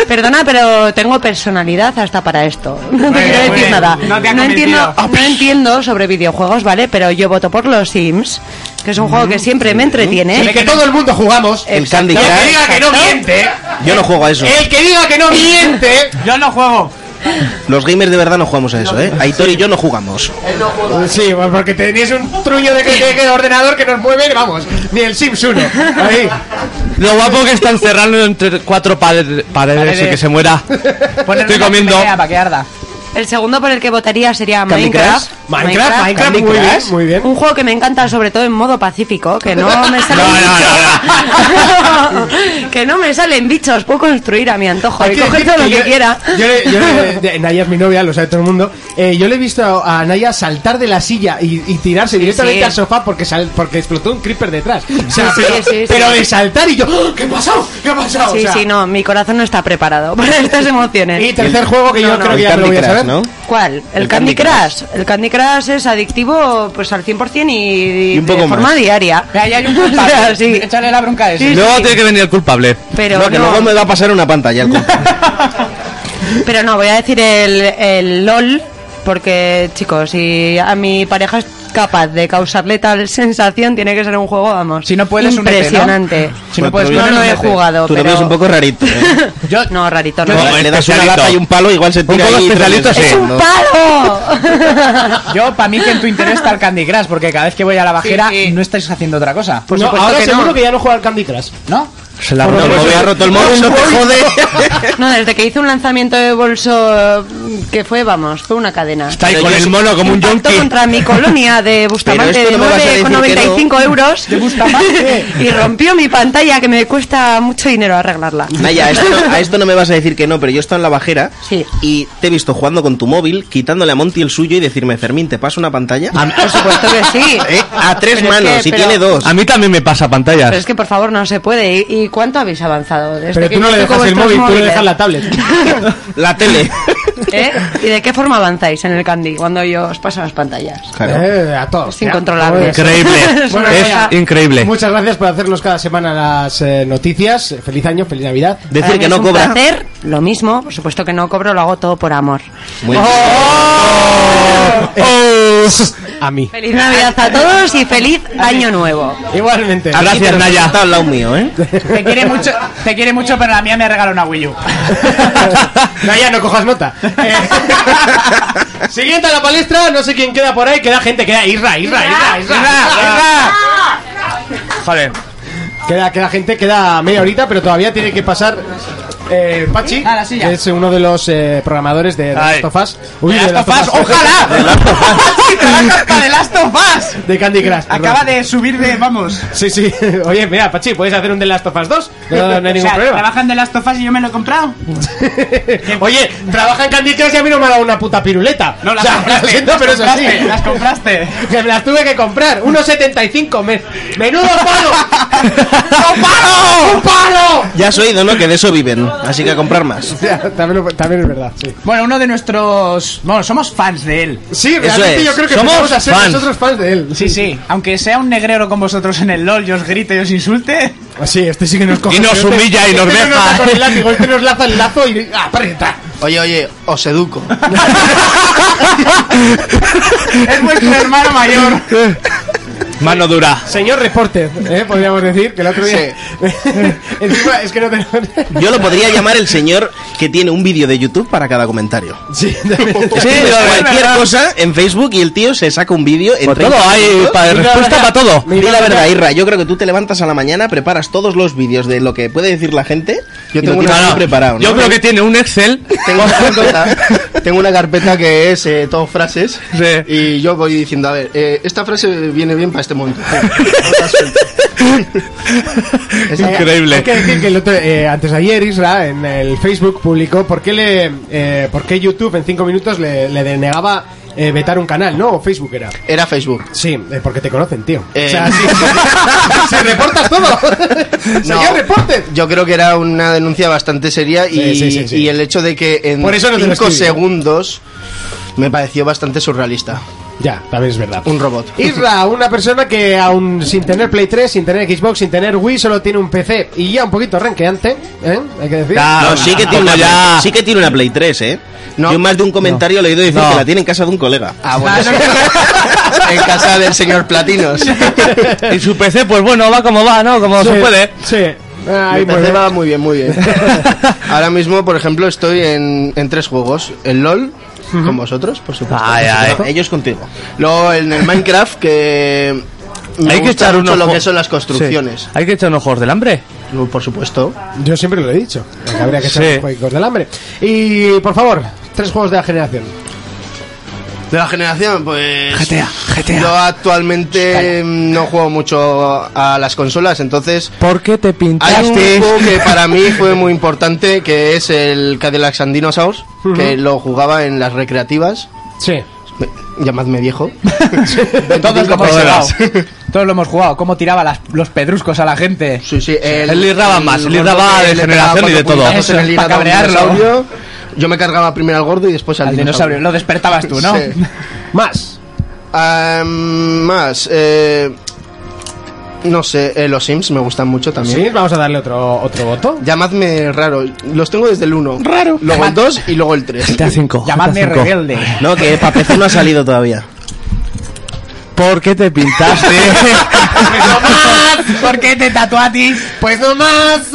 perdona, pero tengo personalidad hasta para esto. No te quiero decir nada. No te entiendo, no entiendo sobre videojuegos, ¿vale? Pero yo voto por los Sims, que es un juego que siempre me entretiene. El que todo el mundo jugamos. El Candy El que diga que no miente. Yo no juego a eso. El que diga que no miente. Yo no juego. Los gamers de verdad no jugamos a eso, ¿eh? Aitor y yo no jugamos. Sí, pues porque tenéis un truño de, que- de ordenador que nos mueve, vamos, ni el Sims 1. Ahí. Lo guapo que está encerrando entre cuatro paredes, paredes y Paredes. que se muera. Ponerle Estoy comiendo. para que arda. El segundo por el que votaría sería Minecraft. Minecraft, Minecraft, Candy muy bien, muy bien. Un juego que me encanta sobre todo en modo pacífico, que no me [laughs] salen bichos. [laughs] que no me salen bichos, puedo construir a mi antojo Hay y coger todo lo que yo- quiera. Yo, le- yo le- [laughs] Naya es mi novia, lo sabe todo el mundo. Eh, yo le he visto a Naya saltar de la silla y, y tirarse directamente sí. al sofá porque sal- porque explotó un creeper detrás. O sea, Sí, pero, de saltar y yo, ¡Oh! ¿qué ha pasado? ¿Qué ha pasado? Sí, O sea, sí, no, mi corazón no está preparado para estas emociones. Y tercer juego que yo No, creo que ya lo voy a saber. ¿No? ¿Cuál? El, El Candy, Candy Crush. El Candy Crush es adictivo pues al 100% y, Y un de poco forma más. diaria. [laughs] Ahí hay un O culpable. sea, [laughs] sí. Échale la bronca a ese. Sí, Luego sí. tiene que venir el culpable. Pero No, que no, luego me va a pasar una pantalla el compa. [laughs] pero no, voy a decir el, el LOL porque, chicos, si a mi pareja es capaz de causarle tal sensación, tiene que ser un juego, vamos, Si no puedes, únete, ¿no? impresionante. Si no Pues puedes, No lo he jugado, novio pero... es un poco rarito. ¿eh? [laughs] Yo, No, rarito, no. No, No, le das una lata y un palo, igual se tira poco ahí tres especialito, sí. ¡Es un palo! [laughs] yo para mí que en tu interés está el Candy Crush, porque cada vez que voy a la bajera Sí, sí. no estáis haciendo otra cosa. Por No, supuesto ahora que seguro no. que ya no juega al Candy Crush. ¿No? Se la ha No, roto el móvil. ha roto el móvil, no te jode. [laughs] No, desde que hice un lanzamiento de bolso mm, que fue, vamos, fue una cadena. Está ahí Pero con el mono como un yonki. contra mi colonia de Bustamante de no me vas a decir que 9,95 euros [laughs] y rompió mi pantalla que me cuesta mucho dinero arreglarla. Naya, a esto, no, a esto no me vas a decir que no, pero yo he estado en la bajera Sí. y te he visto jugando con tu móvil, quitándole a Monty el suyo y decirme, Fermín, ¿te paso una pantalla? Por supuesto que sí. [laughs] Eh, A tres Pero es manos, que- y pero- tiene dos. A mí también me pasa pantallas. Pero es que por favor no se puede. ¿Y, y cuánto habéis avanzado? Desde Pero que tú no le dejas el móvil, tú le dejas la tablet. [laughs] La tele. [laughs] ¿Eh? ¿Y de qué forma avanzáis en el Candy cuando yo os paso las pantallas? Eh, a todos. Es incontrolable. Increíble. Bueno, [laughs] es increíble. Muchas gracias por hacernos cada semana las eh, noticias. Feliz año, feliz Navidad. Para Decir mí que es no un cobra. placer, lo mismo, por supuesto que no cobro, lo hago todo por amor. Muy A mí. Feliz Navidad a todos y feliz Año Nuevo. Igualmente. A Gracias, Naya. Está al lado mío, ¿eh? Te quiere mucho, te quiere mucho, pero la mía me ha regalado una Wii U. [laughs] Naya, no cojas nota. Eh, [laughs] Siguiente a la palestra, no sé quién queda por ahí. Queda gente, queda Isra, Isra, Isra, Isra. Isra. Joder. Queda, queda gente, queda media horita, pero todavía tiene que pasar eh, Pachi, Ah, la silla. que es uno de los eh, programadores de The Ay. Last of Us. Uy, The [laughs] de Last of Last Us, of Us. ¡Ojalá! ¡Sí, te la carta de Last of Us! De Candy Crush. perdón. Acaba de subir de, vamos. Sí, sí. [laughs] Oye, mira, Pachi, ¿puedes hacer un The Last of Us 2? No, no hay [laughs] o ningún sea, problema. trabajan de Last of Us y yo me lo he comprado. Oye, trabaja en Candy Crush y a mí no me ha dado una puta piruleta. No, las O sea, compraste, lo siento, las pero es así. compraste, las compraste. Que me las tuve que comprar. 1,75. Me... ¡Menudo palo! ¡Un palo! ¡Un palo! Ya has oído, ¿no? Que de eso viven. Así que a comprar más. [laughs] También, lo- también es verdad, sí. Bueno, uno de nuestros... Bueno, somos fans de él. Sí, realmente es. yo creo que Somos vamos a ser fans. nosotros fans de él. Sí, sí. Aunque sea un negrero con vosotros en el LOL y os grite y os insulte. Sí, este sí que nos coge. Y nos humilla y nos este no deja. da con el látigo, este nos laza el lazo y aprieta. Oye, oye, os educo. [laughs] Es vuestro hermano mayor. [laughs] Mano dura. Señor reporter, ¿eh? podríamos decir que el otro día. [laughs] Encima es que no tenemos. Yo lo podría llamar el señor que tiene un vídeo de YouTube para cada comentario. Sí, Es que cualquier cosa en Facebook y el tío se saca un vídeo en 30 todo, hay minutos. pa- respuesta para todo. Di la verdad, Irra, yo creo que tú te levantas a la mañana, preparas todos los vídeos de lo que puede decir la gente Yo tengo una- no, preparado, ¿no? Yo creo que tiene un Excel. Tengo una carpeta, [laughs] tengo una carpeta que es eh, todo frases y yo voy diciendo, a ver, eh, esta frase viene bien para este momento. [laughs] Es increíble. Hay que decir que el otro, eh, antes de ayer Isra en el Facebook publicó por qué, le, eh, por qué YouTube en 5 minutos le, le denegaba eh, vetar un canal, ¿no? O Facebook era. Era Facebook. Sí, eh, porque te conocen, tío. Eh, O sea, sí, si [laughs] reportas todo. No, Señor reporter. yo creo que era una denuncia bastante seria y, Sí, sí, sí, sí. y el hecho de que en Por eso no te lo 5 escribí. segundos me pareció bastante surrealista. Ya, también es verdad. Un robot. [laughs] Isra, una persona que aún sin tener Play 3, sin tener Xbox, sin tener Wii, solo tiene un PC y ya un poquito renqueante, ¿eh? Hay que decir. No, sí que tiene una, ya. Play- sí que tiene una Play 3, ¿eh? No. Yo más de un comentario le he oído decir No. que la tiene en casa de un colega. Ah, bueno. [laughs] en casa del señor Platinos. [laughs] Y su PC, pues bueno, va como va, ¿no? Como Sí, se puede. Sí. Ay, Mi pues, PC va muy bien, muy bien. Ahora mismo, por ejemplo, estoy en, en tres juegos. El LOL, con vosotros, por supuesto. Ay, ay. Ellos contigo. Luego en el Minecraft, que [laughs] me Hay que gusta echar mucho unos lo que son las construcciones. Sí. Hay que echar unos juegos del hambre. Por supuesto. Yo siempre lo he dicho. que habría que echar Sí. los juegos del hambre. Y por favor, tres juegos de la generación. De la generación, pues... GTA, GTA. Yo actualmente no juego mucho a las consolas, entonces... ¿Por qué te Hay un pintaste? juego que para mí fue muy importante, que es el Cadillac and Dinosaurs, que lo jugaba en las recreativas. Sí. Me- Llamadme viejo. [laughs] Todos lo hemos jugado. Todos lo hemos jugado. Cómo tiraba las- los pedruscos a la gente. Sí, sí. El, Él irraba más, él gordo irraba que de generación y de todo. puñetazos en Eso, el pa' hígado a un cabrearlo. Dinosaurio. Yo me cargaba primero al gordo y después al, Al dinosaurio. Lo despertabas tú, ¿no? Sí. [laughs] Más. Más, eh, no sé, eh, los Sims me gustan mucho también. Sí, vamos a darle otro, otro voto. Llamadme raro, los tengo desde el 1. Raro. Luego el 2 y luego el 3. GTA 5. Llamadme rebelde. No, que para PC no ha salido todavía. ¿Por qué te pintaste? [laughs] [laughs] ¿Por qué te ti? Pues no más.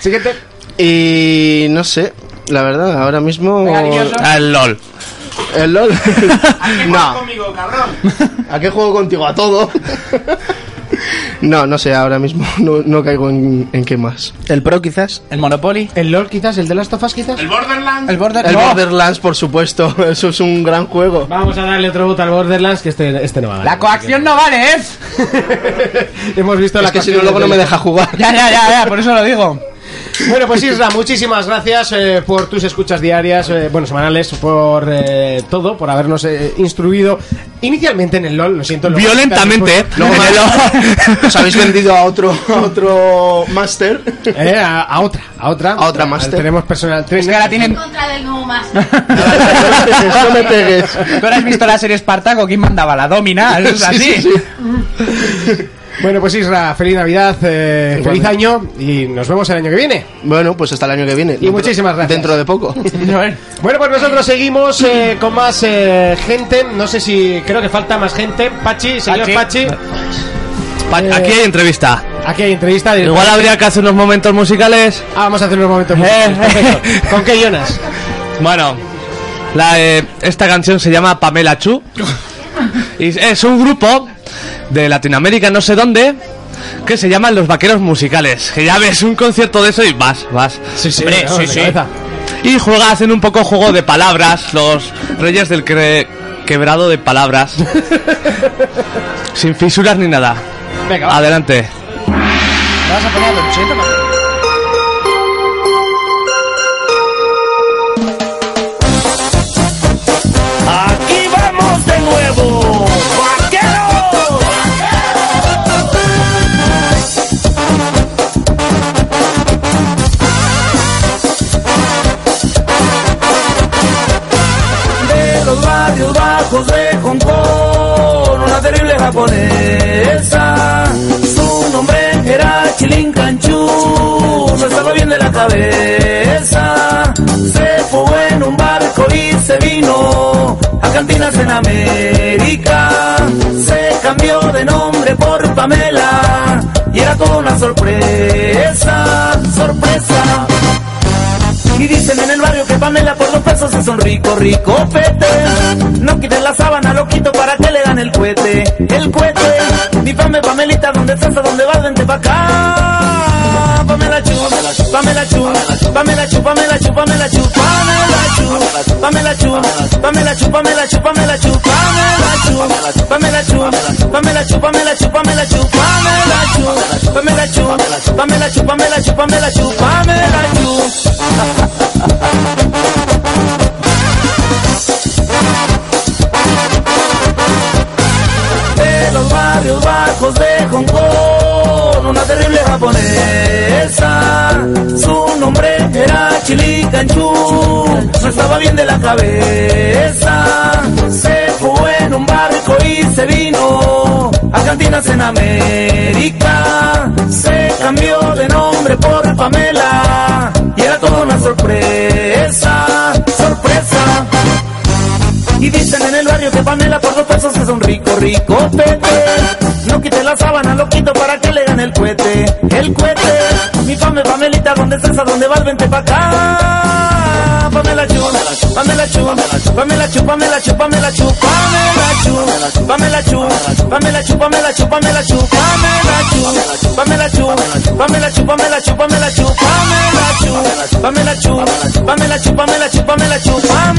Siguiente. Y no sé, la verdad, ahora mismo... Al LOL. ¿El LOL? [laughs] no. conmigo, cabrón? ¿A qué juego contigo? A todo. [laughs] No, no sé, ahora mismo [laughs] no, no caigo en, en qué más. ¿El Pro quizás? ¿El Monopoly? ¿El LOL quizás? ¿El de Last of Us quizás? ¿El Borderlands? El Border- El no. Borderlands, por supuesto. Eso es un gran juego. Vamos a darle otro voto al Borderlands, que este, este no va a ganar. La coacción no vale, ¿eh? Hemos visto la Es que si no, luego no me el- deja jugar. Ya, ya, ya, ya, por eso lo digo. Bueno, pues Isra, muchísimas gracias eh, por tus escuchas diarias, eh, bueno, semanales, por eh, todo, por habernos eh, instruido inicialmente en el LOL, lo siento. luego- Violentamente, después- Luego [laughs] Os habéis vendido a otro, a otro máster. Eh, a, a otra, a otra. A otra máster. Tenemos personal Es que trainer. ahora tienen... Contra del nuevo más. [laughs] [laughs] no me pegues. ¿Tú has visto la serie Espartaco? ¿Quién mandaba? La Domina, es Sí, así. sí, sí. Bueno, pues Isra, feliz Navidad, eh, feliz año y nos vemos el año que viene. Bueno, pues hasta el año que viene. Y muchísimas gracias. Dentro de poco. [laughs] Bueno, pues nosotros seguimos eh, con más eh, gente. No sé si creo que falta más gente. Pachi, señor Pachi. Pachi. Pa- Eh, Aquí hay entrevista. Aquí hay entrevista. de- Igual habría que hacer unos momentos musicales. Ah, vamos a hacer unos momentos. musicales, perfecto. ¿Con qué Jonas? [laughs] Bueno, la, eh, esta canción se llama Pamela Chu. [laughs] Y es un grupo de Latinoamérica, no sé dónde, que se llaman Los Vaqueros Musicales. Que ya ves un concierto de eso y vas, vas. Sí, sí, Hombre, sí. Y juega, hacen un poco juego de palabras, los reyes del cre- quebrado de palabras. [laughs] Sin fisuras ni nada. Venga, va. Adelante. ¿Me vas a poner sorpresa, sorpresa. Y dicen en el barrio que Pamela por dos pesos es un rico, rico pete. No quiten la sábana, loquito, para que le dan el cohete. El cohete. Mi Pame, Pamelita, ¿dónde estás? ¿A dónde vas? Vente pa' acá. Pamela Chu, Pamela Chu, Pamela Chu, Pamela Chu, Pamela Chu, Pamela Chu, Pamela Chu, Pamela Chu, Pamela Chu, Pamela Chu, Pamela Chu, Pamela Chu, Pamela Chu, Pamela Chu, Pamela Chu, Pamela Chu, Pamela Chu, Pamela Chu, Pamela Chu, Pamela Chu, Pamela Chu. de los barrios bajos de Hong Kong, una terrible japonesa. Su nombre era Chili Canchu, no estaba bien de la cabeza. Se fue en un barco y se vino a cantinas en América. Se cambió de nombre por Pamela y era toda una sorpresa, sorpresa. Y dicen en el barrio que Pamela por dos pesos es un rico, rico pete. No quite la sábana, lo quito para que le den el cohete. El cohete. Mi Pame, Pamelita, ¿dónde estás? ¿A dónde vas? Vente pa' acá. Pamela Chu, Pamela Chu, Pamela Chu, Pamela Chu, Pamela Chu, Pamela Chu, Pamela Chu, Pamela Chu, Pamela Chu, Pamela Chu, Pamela Chu, Pamela Chu, Pamela Chu, Pamela Chu, Pamela Chu, Pamela Chu, Pamela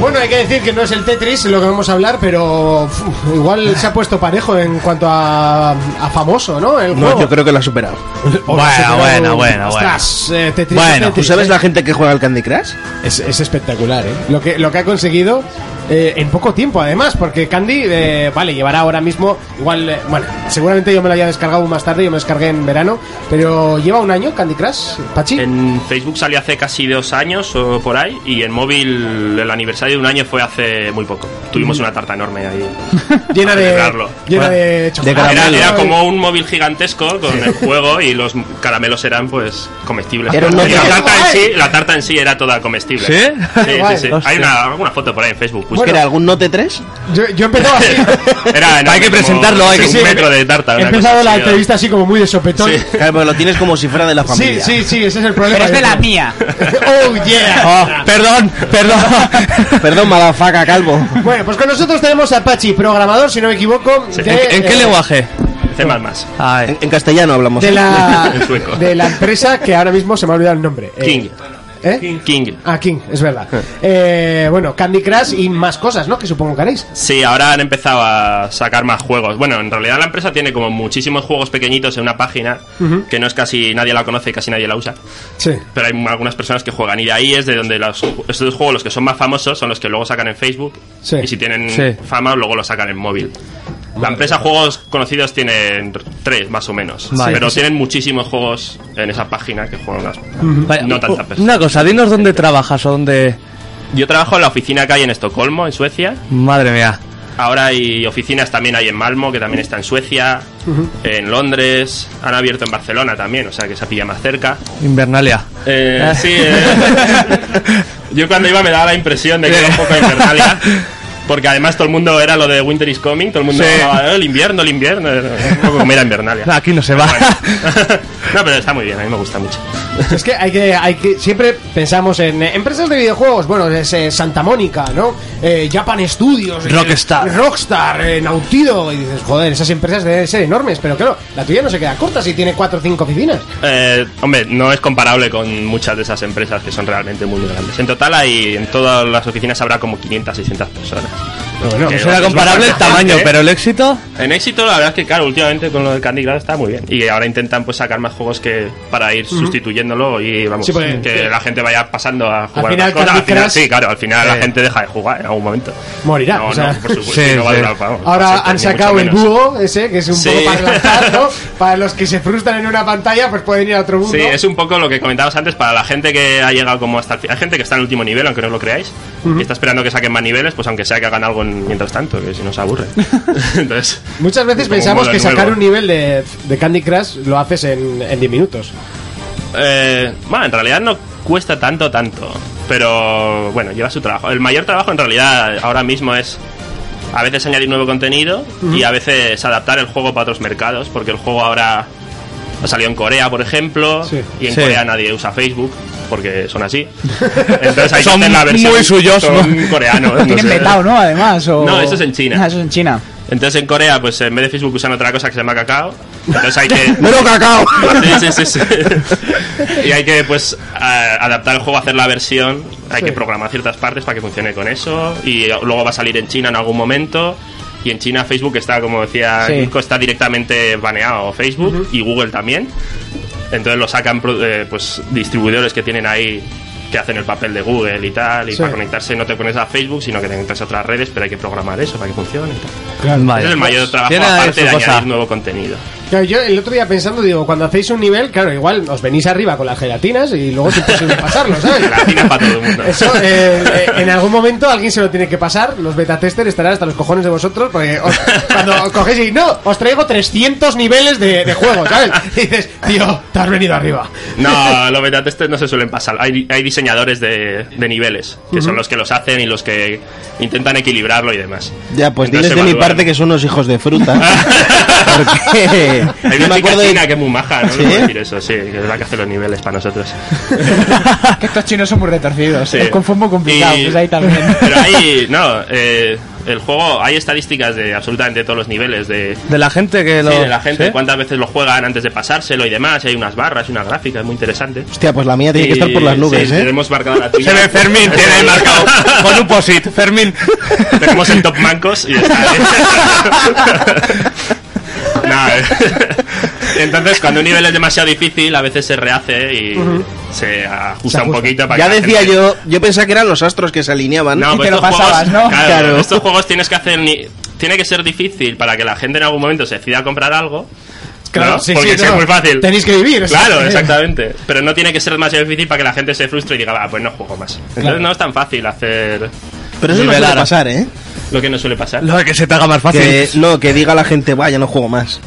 Bueno, hay que decir que no es el Tetris lo que vamos a hablar, pero uf, igual se ha puesto parejo en cuanto a, a famoso, ¿no? El No, yo creo que lo ha superado. O lo ha superado. bueno, bueno, Ostras, eh, Tetris, Bueno, Tetris, ¿tú sabes eh. la gente que juega al Candy Crush? Es, es espectacular, ¿eh? Lo que, lo que ha conseguido. Eh, en poco tiempo además, porque Candy, eh, vale, llevará ahora mismo, igual, eh, bueno, seguramente yo me lo haya descargado más tarde, yo me descargué en verano, pero lleva un año Candy Crush, Pachi. En Facebook salió hace casi dos años o por ahí y en móvil el aniversario de un año fue hace muy poco. Tuvimos una tarta enorme ahí. Llena a de, llena de chocolate. Era, era como un móvil gigantesco con el juego y los caramelos eran pues comestibles. Era un Y la tarta en sí, la tarta en sí era toda comestible. ¿Sí? Sí, sí, [laughs] sí. Hay una, alguna foto por ahí en Facebook. Pues que era algún Note 3. Yo, yo empezaba así. [laughs] Era enorme, [laughs] Hay que presentarlo, hay que- un Sí, sí, metro de tarta. He empezado la así, entrevista así como muy de sopetón. Sí. Claro, porque lo tienes como si fuera de la Sí, familia. sí, sí, ese es el problema. Pero es de la mía. [laughs] oh, yeah. Oh, perdón, perdón. Perdón, malafaca, calvo. Bueno, pues con nosotros tenemos a Pachi, programador, si no me equivoco. Sí. de, ¿En, en qué eh, lenguaje? C++. más. Ay. En, en castellano hablamos. De la, En sueco. de la empresa que ahora mismo se me ha olvidado el nombre. King. ¿Eh? King. Ah, King, es verdad. Eh, bueno, Candy Crush y más cosas, ¿no? Que supongo que haréis. Sí, ahora han empezado a sacar más juegos. Bueno, en realidad la empresa tiene como muchísimos juegos pequeñitos en una página que no es casi nadie la conoce y casi nadie la usa. Sí. Pero hay algunas personas que juegan y de ahí es de donde los, estos juegos, los que son más famosos, son los que luego sacan en Facebook Sí. y si tienen Sí. fama luego los sacan en móvil. La empresa Juegos Conocidos tiene tres, más o menos. Vale. pero tienen muchísimos juegos en esa página que juegan unas... Vaya, No tantas personas. Una cosa, dinos dónde trabajas o dónde... Yo trabajo en la oficina que hay en Estocolmo, en Suecia. Madre mía. Ahora hay oficinas también hay en Malmo, que también está en Suecia, en Londres, han abierto en Barcelona también, o sea que se pilla más cerca. Invernalia. Eh, sí, eh. [laughs] yo cuando iba me daba la impresión de que era un poco Invernalia. [laughs] Porque además todo el mundo era lo de Winter is Coming, todo el mundo Sí. hablaba, "Eh, el invierno, el invierno, [laughs] un poco como era Invernalia. Aquí no se va. [laughs] no, pero está muy bien, a mí me gusta mucho. Es que hay que, hay que siempre pensamos en eh, empresas de videojuegos, bueno, es eh, Santa Mónica, ¿no? Eh, Japan Studios, Rockstar. Rockstar, eh, Nautido, y dices, joder, esas empresas deben ser enormes, pero claro, la tuya no se queda corta si tiene cuatro o cinco oficinas. Eh, hombre, no es comparable con muchas de esas empresas que son realmente muy, muy grandes. En total hay, en todas las oficinas habrá como 500, 600 personas. Bueno, Pues era es comparable el tamaño, ¿eh? pero el éxito... En éxito, la verdad es que, claro, últimamente con lo del Candy Crush está muy bien. Y ahora intentan pues sacar más juegos que para ir sustituyéndolo y vamos, Sí, porque- que la gente vaya pasando a jugar final, otras cosas. Candy Al final, Crush- sí, claro, al final la Sí. gente deja de jugar en algún momento. Morirá, No, o sea. no, por supuesto, Sí, no va a sí. durar, vamos, Ahora siempre, han sacado el búho ese, que es un Sí. poco para lanzar, ¿no? [laughs] Para los que se frustran en una pantalla, pues pueden ir a otro mundo. Sí, es un poco lo que comentabas antes para la gente que ha llegado como hasta el final. Hay gente que está en el último nivel, aunque no lo creáis, y está esperando que saquen más niveles, pues aunque sea que hagan algo en- mientras tanto, que si no se aburre. [laughs] Entonces, Muchas veces pensamos que sacar un nivel de, de Candy Crush lo haces en, en 10 minutos. Eh, bueno, en realidad no cuesta tanto, tanto. Pero bueno, lleva su trabajo. El mayor trabajo en realidad ahora mismo es a veces añadir nuevo contenido y a veces adaptar el juego para otros mercados, porque el juego ahora ha salido en Corea, por ejemplo, Sí. y en Sí. Corea nadie usa Facebook, porque son así. Entonces hay que Son la versión muy suyos, son ¿no? coreanos. No tienen sé. petado, ¿no? Además. O... No, eso es en China. Ah, eso es en China. Entonces en Corea, pues en vez de Facebook usan otra cosa que se llama cacao. Entonces hay que. [laughs] ¡Mero cacao! Sí, sí, sí, sí. Y hay que pues a- adaptar el juego, hacer la versión, hay que programar ciertas partes para que funcione con eso y luego va a salir en China en algún momento. Y en China Facebook está, como decía Sí. Kiko, está directamente baneado Facebook y Google también. Entonces lo sacan eh, pues distribuidores que tienen ahí que hacen el papel de Google y tal y Sí. para conectarse no te pones a Facebook sino que te conectas a otras redes pero hay que programar eso para que funcione y tal. Es el mayor trabajo aparte de cosa. añadir nuevo contenido. Claro, yo el otro día pensando, digo, cuando hacéis un nivel, claro, igual os venís arriba con las gelatinas y luego es imposible [laughs] pasarlo, ¿sabes? Gelatina para todo el mundo. Eso, eh, [laughs] eh, en algún momento alguien se lo tiene que pasar. Los beta testers estarán hasta los cojones de vosotros. Porque os- cuando cogéis y no, os traigo 300 niveles de, de juego, ¿sabes? Y dices, tío, te has venido arriba. No, los beta testers no se suelen pasar. Hay, hay diseñadores de, de niveles, que son los que los hacen y los que intentan equilibrarlo y demás. Ya, pues Entonces diles de mi parte que son unos hijos de fruta. [laughs] Porque Hay una me chica acuerdo de... china que es muy maja, no ¿Sí? puedo decir eso, sí, que es la que hace los niveles para nosotros. [laughs] que estos chinos son muy retorcidos. Sí. Es con muy complicado. Y- Pues ahí también. [laughs] Pero hay, no, eh, el juego, hay estadísticas de absolutamente todos los niveles de, De la gente que lo... sí, de la gente, ¿Sí? cuántas veces lo juegan antes de pasárselo y demás, y hay unas barras y una gráfica, es muy interesante. Hostia, pues la mía tiene que estar por las Y- nubes, sí, ¿eh? Tenemos marcada la tuya. [laughs] Se ve Fermín, tiene marcado con un posit. Fermín. Tenemos el top mancos y ya está. ¿eh? Nada, eh. [laughs] Entonces, cuando un nivel es demasiado difícil, a veces se rehace y se ajusta un poquito para Ya que decía gente- yo, yo pensaba que eran los astros que se alineaban. No, y pues te lo estos pasabas, juegos- ¿no? Claro, estos juegos tienes que hacer ni- tiene que ser difícil para que la gente en algún momento se decida a comprar algo. Claro, ¿no? sí, Porque sí, es no. muy fácil. Tenéis que vivir, o sea, Claro, exactamente. Pero no tiene que ser demasiado difícil para que la gente se frustre y diga, va, pues no juego más. Entonces Claro. no es tan fácil hacer. Pero eso no suele pasar, ¿eh? Lo que no suele pasar. Lo de que se te haga más fácil. Que, no, que diga la gente, vaya, no juego más.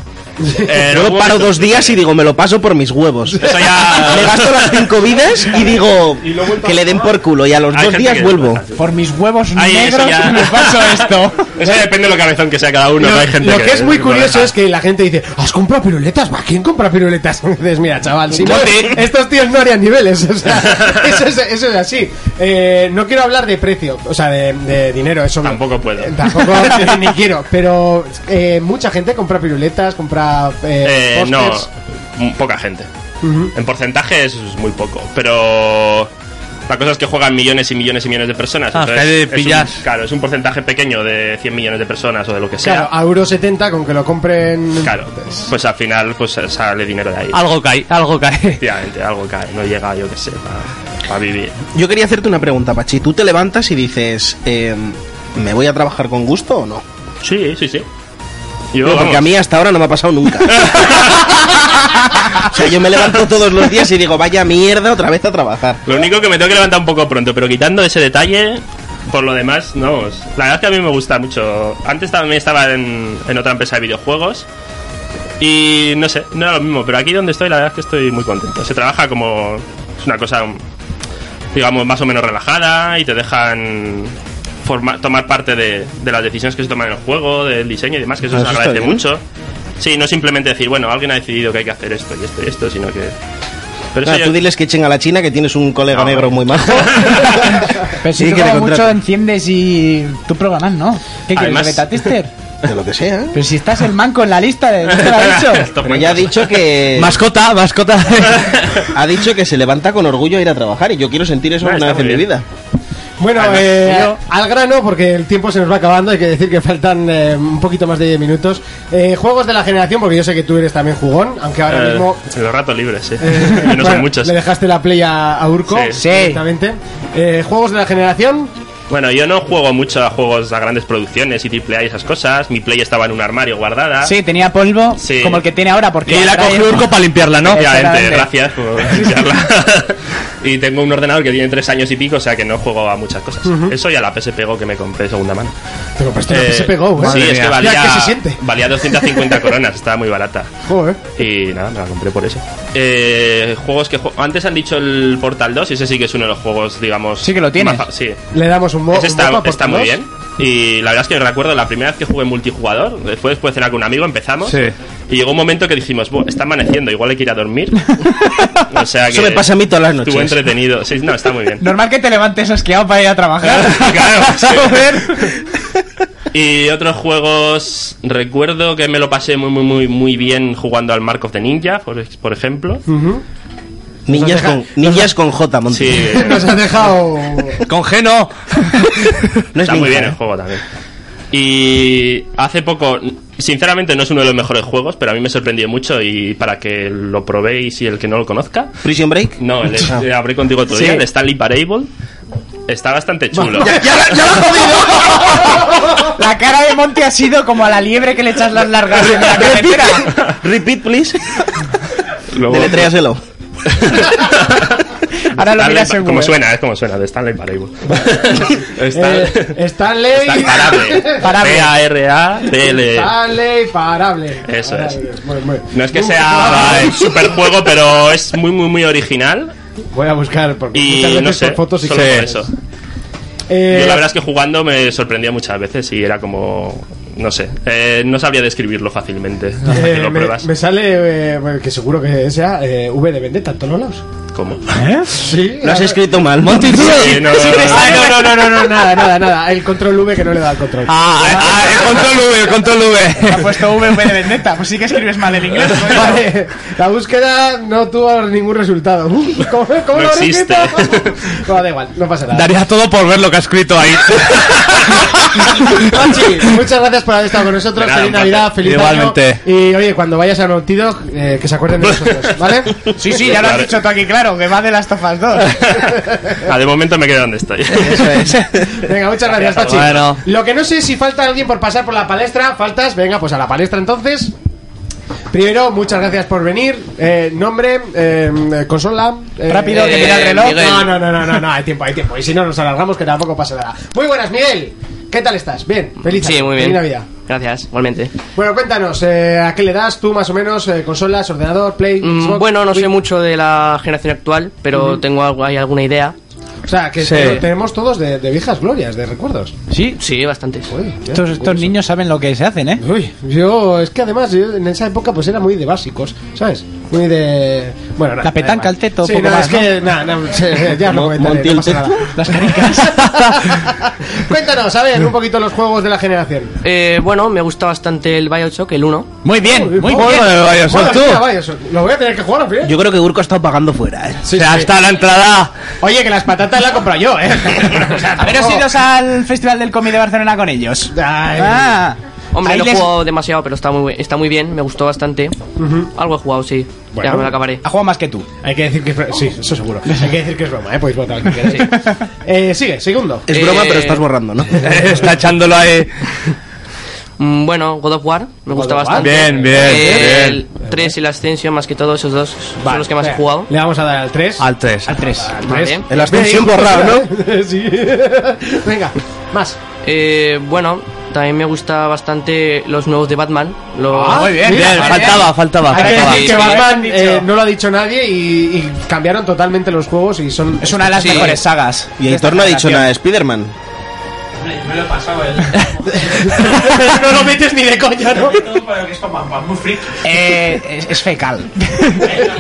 Eh, Luego no, paro dos días y digo, me lo paso por mis huevos. Eso ya- Me gasto las cinco vidas y digo que le den por culo y a los Hay dos días que vuelvo. Por mis huevos Ay, negros ya- me paso esto. [laughs] Eso depende de lo cabezón que sea cada uno. Lo, no hay gente lo que, es muy curioso es que la gente dice, ¿has comprado piruletas? ¿Va? ¿Quién compra piruletas? [laughs] Y dices, mira, chaval, si no, estos tíos no harían niveles. [laughs] O sea, eso, es, eso es así. Eh, no quiero hablar de precio, o sea, de, de dinero, eso Tampoco puedo. Tampoco ni quiero, pero eh, mucha gente compra piruletas, compra eh, Eh, no, poca gente. En porcentaje es muy poco, pero la cosa es que juegan millones y millones y millones de personas. Ah, entonces es un- pillas. claro, es un porcentaje pequeño de 100 millones de personas o de lo que sea. Claro, a euro 70 con que lo compren. Claro, pues al final pues sale dinero de ahí. Algo cae, algo cae. Efectivamente, algo cae, no llega, yo que sé, para vivir. Yo quería hacerte una pregunta, Pachi. ¿Tú te levantas y dices, eh, ¿me voy a trabajar con gusto o no? Sí, sí, sí. Yo, porque a mí hasta ahora no me ha pasado nunca. [laughs] o sea, yo me levanto todos los días y digo, vaya mierda, otra vez a trabajar. Lo único que me tengo que levantar un poco pronto, pero quitando ese detalle, por lo demás, no. La verdad es que a mí me gusta mucho. Antes también estaba en, en otra empresa de videojuegos. Y no sé, no era lo mismo, pero aquí donde estoy, la verdad es que estoy muy contento. Se trabaja como. Es una cosa, digamos, más o menos relajada y te dejan forma- tomar parte de, de las decisiones que se toman en el juego, del diseño y demás, que eso Ah, se agradece bien. mucho. Sí, no simplemente decir, bueno, alguien ha decidido que hay que hacer esto y esto y esto, sino que. Pero ya- tú diles que echen a la China que tienes un colega No. negro muy majo. [laughs] Pero si Sí, tú que como mucho enciendes y tú programas, ¿no? ¿Qué quieres, Además- beta tester? [laughs] De lo que sea. ¿eh? Pero si estás el manco en la lista, de, ¿no te lo ha [laughs] dicho? Pero ya ha dicho que. Mascota, mascota. ha dicho que se levanta con orgullo a ir a trabajar y yo quiero sentir eso Ah, una vez en muy mi bien. vida. Bueno, eh, al grano, porque el tiempo se nos va acabando, hay que decir que faltan eh, un poquito más de 10 minutos. Eh, juegos de la generación, porque yo sé que tú eres también jugón, aunque ahora Eh, mismo En los ratos libres, sí. eh, [laughs] no bueno, son muchos. le dejaste la play a, a Urco Sí. directamente. Eh, juegos de la generación, Bueno, yo no juego mucho a juegos a grandes producciones y triple A y esas cosas. Mi Play estaba en un armario guardada. Sí, tenía polvo Sí. como el que tiene ahora. Porque Y la cogió Urco para limpiarla, ¿no? [laughs] Obviamente, Exactamente. gracias por limpiarla. [laughs] y tengo un ordenador que tiene tres años y pico, o sea que no juego a muchas cosas. Eso y a la PSP Go que me compré de segunda mano. te compraste la Eh, PSP Go, ¿eh? Sí, es que Mira, valía, ¿qué se siente? valía 250 coronas, estaba muy barata. Joder. Y nada, me la compré por eso. Eh, juegos que ju- antes han dicho el Portal 2 y ese sí que es uno de los juegos, digamos. Sí que lo Sí. Le damos un, mo Ese un está, está muy 2. bien. Y la verdad es que recuerdo la primera vez que jugué multijugador, después después de cenar con un amigo, empezamos. Sí. Y llegó un momento que dijimos, "Buah, está amaneciendo, igual hay que ir a dormir. [laughs] o sea que Eso me pasa a mí todas las Estuvo noches. entretenido. Sí, no, está muy bien. Normal que te levantes asqueado para ir a trabajar. Claro, [laughs] sí. Joder. Y otros juegos, recuerdo que me lo pasé muy, muy, muy, muy bien jugando al Mark of the Ninja, por, por ejemplo. Ninjas con, ninjas con J, Monty. Sí, [laughs] Nos has dejado... Con Geno. [laughs] No es está muy bien ¿eh? el juego también. Y hace poco, sinceramente no es uno de los mejores juegos, pero a mí me sorprendió mucho y para que lo probéis y el que no lo conozca. Prison Break. No, el eh, [laughs] hablé contigo otro Sí. día, el Stanley Parable. Está bastante chulo. Ya, ya, la- ya lo jodido. La cara de Monty ha sido como a la liebre que le echas las largas en la carretera. Repeat, please. Deletréaselo. [laughs] Ahora lo miras en como suena, es como suena, de Stanley Parable. [laughs] Eh, Stanley... Parable. [laughs] P-A-R-A-B-L. Stanley parable. Eso es. Parable. Muy, muy. No es que sea el super juego, pero es muy, muy, muy original. Voy a buscar porque Y muchas veces no sé, por fotos y solo por eso. Eh, Yo la verdad es que jugando me sorprendía muchas veces y era como. No sé, eh, no sabría describirlo fácilmente. Hasta eh, que lo me, pruebas. me sale eh, que seguro que sea eh, V de Vendetta en todos lados. ¿Cómo? Sí. Lo has escrito mal. Monty, Sí, no, no, no, no. Ah, no, no, no, no, nada, nada, nada. El control V que no le da el control. Ah, ah, el control V, el control Te ha V. puesto V de vendetta. Pues sí que escribes mal el inglés. ¿no? Vale, la búsqueda no tuvo ningún resultado. [laughs] ¿Cómo, cómo No lo existe. escrito? [laughs] Bueno, da igual, no pasa nada. Daría todo por ver lo que ha escrito ahí. [laughs] [laughs] Pachi, muchas gracias por haber estado con nosotros. Nada, feliz Navidad, feliz Igualmente. año. Y oye, cuando vayas a Dog, eh, que se acuerden de [laughs] nosotros, ¿vale? Sí, sí, ya lo has dicho tú aquí, claro, que va de las tofas 2. Ah, de momento me quedo donde estoy. Venga, muchas gracias, Pachi. Bueno. Lo que no sé si falta alguien por pasar por la palestra. ¿Faltas? Venga, pues a la palestra entonces. Primero, muchas gracias por venir. Eh, nombre, eh, consola. eh, Rápido, que eh, mira el reloj. No, no, no, no, no, no, hay tiempo, hay tiempo. Y si no, nos alargamos, que tampoco pasa nada. Muy buenas, Miguel. ¿Qué tal estás? Bien, feliz Sí, muy feliz bien. Navidad. Gracias, igualmente. Bueno, cuéntanos, eh, ¿a qué le das tú más o menos? Eh, ¿Consolas, ordenador, Play? Mm, Xbox? bueno, no sé mucho de la generación actual, pero tengo algo, hay alguna idea. O sea, que Sí. te- tenemos todos de, de viejas glorias, de recuerdos. Sí, Sí, bastantes. estos, estos niños saben lo que se hacen, ¿eh? Uy, yo, es que además, yo en esa época pues era muy de básicos, ¿sabes? Muy de... Bueno, nada, La petanca, da el teto, Sí, poco no, más, es que, nada, nada, [laughs] sí, ya lo comentaré, no pasa nada. Las caricas. [laughs] Cuéntanos, a ver, un poquito los juegos de la generación. Eh, bueno, me gusta bastante el Bioshock, el 1. Muy bien, muy Joder, bien. Son Bueno, tú. mira, eso, Lo voy a tener que jugar al final. Yo creo que Urco ha estado pagando fuera, ¿eh? O sea, hasta la entrada. Oye, que las patatas las he comprado yo, ¿eh? O sea, ¿Haberos ido al Festival del Cómic de Barcelona con ellos? Ay. Ah, Hombre, ahí no he les- jugado demasiado, pero está muy, está muy bien, me gustó bastante. Algo he jugado, sí. Bueno. ya me lo acabaré. Ha jugado más que tú. Hay que decir que es broma. Sí, eso seguro. [laughs] Hay que decir que es broma, ¿eh? Podéis votar queráis. [laughs] Eh, sigue, segundo. Es broma, Eh, pero estás borrando, ¿no? [laughs] Está echándolo ahí. Mm, bueno, God of War, me gusta War. bastante. Bien, bien, Eh, El bien. 3 y la Ascension, más que todo, esos dos son los que más he venga, jugado. Le vamos a dar al 3. Al 3. Al 3. Vale. El ascensión borrado, ¿no? sí. Venga, más. Eh, bueno, también me gusta bastante los nuevos de Batman. Los... Ah, muy bien. Faltaba, faltaba. Hay que faltaba. decir que sí, Batman sí. eh, no lo ha dicho nadie y, y cambiaron totalmente los juegos y son... Es una de las Sí. mejores sagas. Y Aitor no ha dicho nada de Spider-Man. Me lo he pasado el. [laughs] no lo metes ni de coña, ¿no? Todo para que es muy freak. Eh, es, es fecal.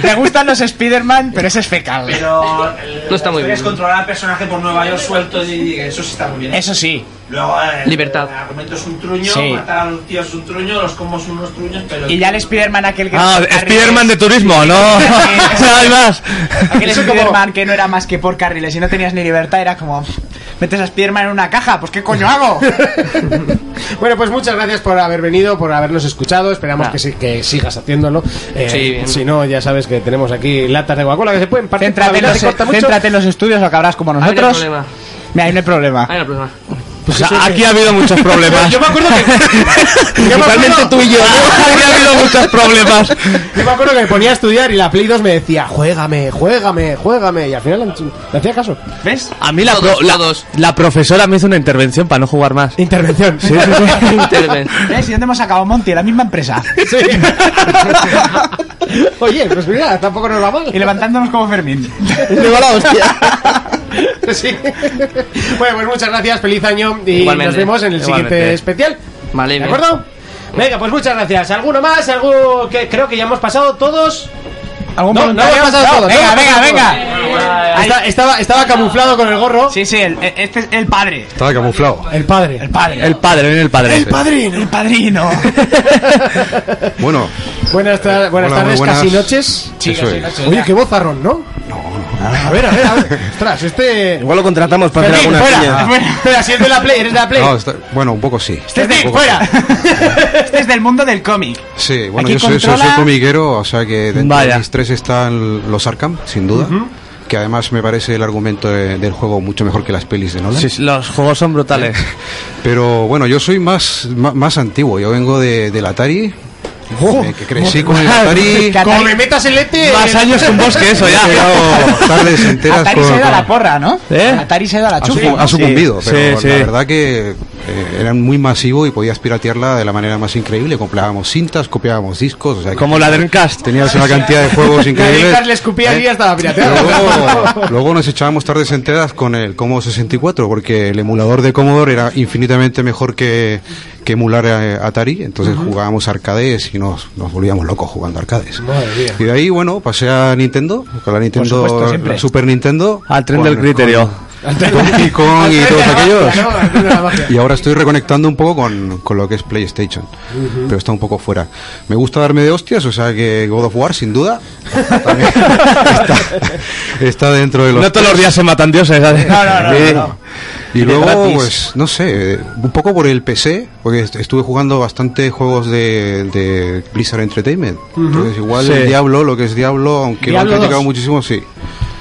Me gustan los Spider-Man, pero ese es fecal. Pero. el- No está muy bien. Es controlar al personaje por Nueva York suelto y eso sí está muy bien. Eso sí. Luego, eh, Libertad. El argumento es un truño, Sí. matar a los tíos es un truño, los combos son unos truños, pero. Y ya el Spider-Man aquel que... Ah, Spider-Man de turismo, no. [laughs] No hay más. Aquel Spider-Man que no era más que por carriles y no tenías ni libertad, era como... Metes a Spider-Man en una caja, pues ¿qué coño hago? [laughs] Bueno, pues muchas gracias por haber venido, por habernos escuchado. Esperamos que, sí- que sigas haciéndolo. Eh, Sí, si no, ya sabes que tenemos aquí latas de Coca-Cola que se pueden partir. Céntrate en, los, se corta mucho. céntrate en los estudios, lo acabarás como Ahí no hay nosotros. problema. Mira, ahí no hay problema. Ahí no hay problema. Pues aquí ha habido muchos problemas. Yo me acuerdo que. [laughs] Principalmente tú y yo. [laughs] Aquí ha habido muchos problemas. yo me acuerdo que me ponía a estudiar y la Play 2 me decía, juégame, juégame, juégame. Y al final le hacía caso. ¿Ves? A mí la, Todos, pro- la, todos. la profesora me hizo una intervención para no jugar más. Intervención. [laughs] Interven. ¿Ves? ¿Y dónde hemos sacado Monty? La misma empresa. Oye, pues mira, tampoco nos va mal. Y levantándonos como Fermín. Le va la hostia. [laughs] Sí. Bueno, pues muchas gracias, feliz año y Igualmente. nos vemos en el siguiente especial. Vale, ¿De acuerdo? Venga, pues muchas gracias. ¿Alguno más? ¿Algo que creo que ya hemos pasado todos? ¿Algún No, no hemos pasado No, todos, Venga, no venga, venga. Está- estaba, estaba camuflado con el gorro. Sí, sí, el, este es el padre. Estaba camuflado. El padre. El padre. El padre, viene el padre. padrino. El padrino. [laughs] Bueno, Buenas, tar- buenas tardes, buenas. casi noches. Oye, qué vozarrón, ¿no? No, no. A ver, a ver, a ver. [laughs] Ostras, este. Igual lo contratamos para hacer alguna fuera. si [laughs] es de la Play, eres de la Play. No, está- bueno, un poco sí. Este es, de, fuera. [laughs] este es del mundo del cómic. Sí, bueno, Aquí yo soy, soy- soy controla- comiquero, o sea que dentro Vaya. de mis tres están los Arkham, sin duda. Que además me parece el argumento de- del juego mucho mejor que las pelis de Nolan. Sí, sí, los juegos son brutales. Pero bueno, yo soy más, más, más antiguo. Yo vengo de, del Atari. Eh, que crecí con el Atari. Como me metas el ET. Más años que un bosque, eso ya. [laughs] Tardes enteras Atari con- se da con- la porra, ¿no? ¿Eh? Atari se da la ha, chufa. sucu- ha sucumbido, Sí, pero sí, la sí. verdad que eh, eran muy masivo y podías piratearla de la manera más increíble. Comprábamos cintas, copiábamos discos. O sea, que Como la Dreamcast. Tenías una [laughs] cantidad de juegos La increíbles. Dreamcast le escupía y ya estaba pirateado. Luego, [laughs] luego nos echábamos tardes enteras con el Commodore 64 porque el emulador de Commodore era infinitamente mejor que, que emular a Atari. Entonces jugábamos arcades y nos, nos volvíamos locos jugando arcades. Madre mía. Y de ahí, bueno, pasé a Nintendo, con la Nintendo, supuesto, la Super Nintendo. Al tren con- del criterio. Con Donkey Kong y todos aquellos. Y ahora estoy reconectando un poco con, con lo que es PlayStation, pero está un poco fuera. Me gusta darme de hostias, o sea que God of War, sin duda, también [laughs] está, está dentro de los... No todos los días se matan dioses, ¿sabes? No, no, no, Sí. no, no. Y luego, gratis. pues, no sé, un poco por el PC, porque est- estuve jugando bastante juegos de, de Blizzard Entertainment. Ujú. Entonces, igual Sí. el Diablo, lo que es Diablo, aunque Diablo lo han criticado 2. muchísimo, sí.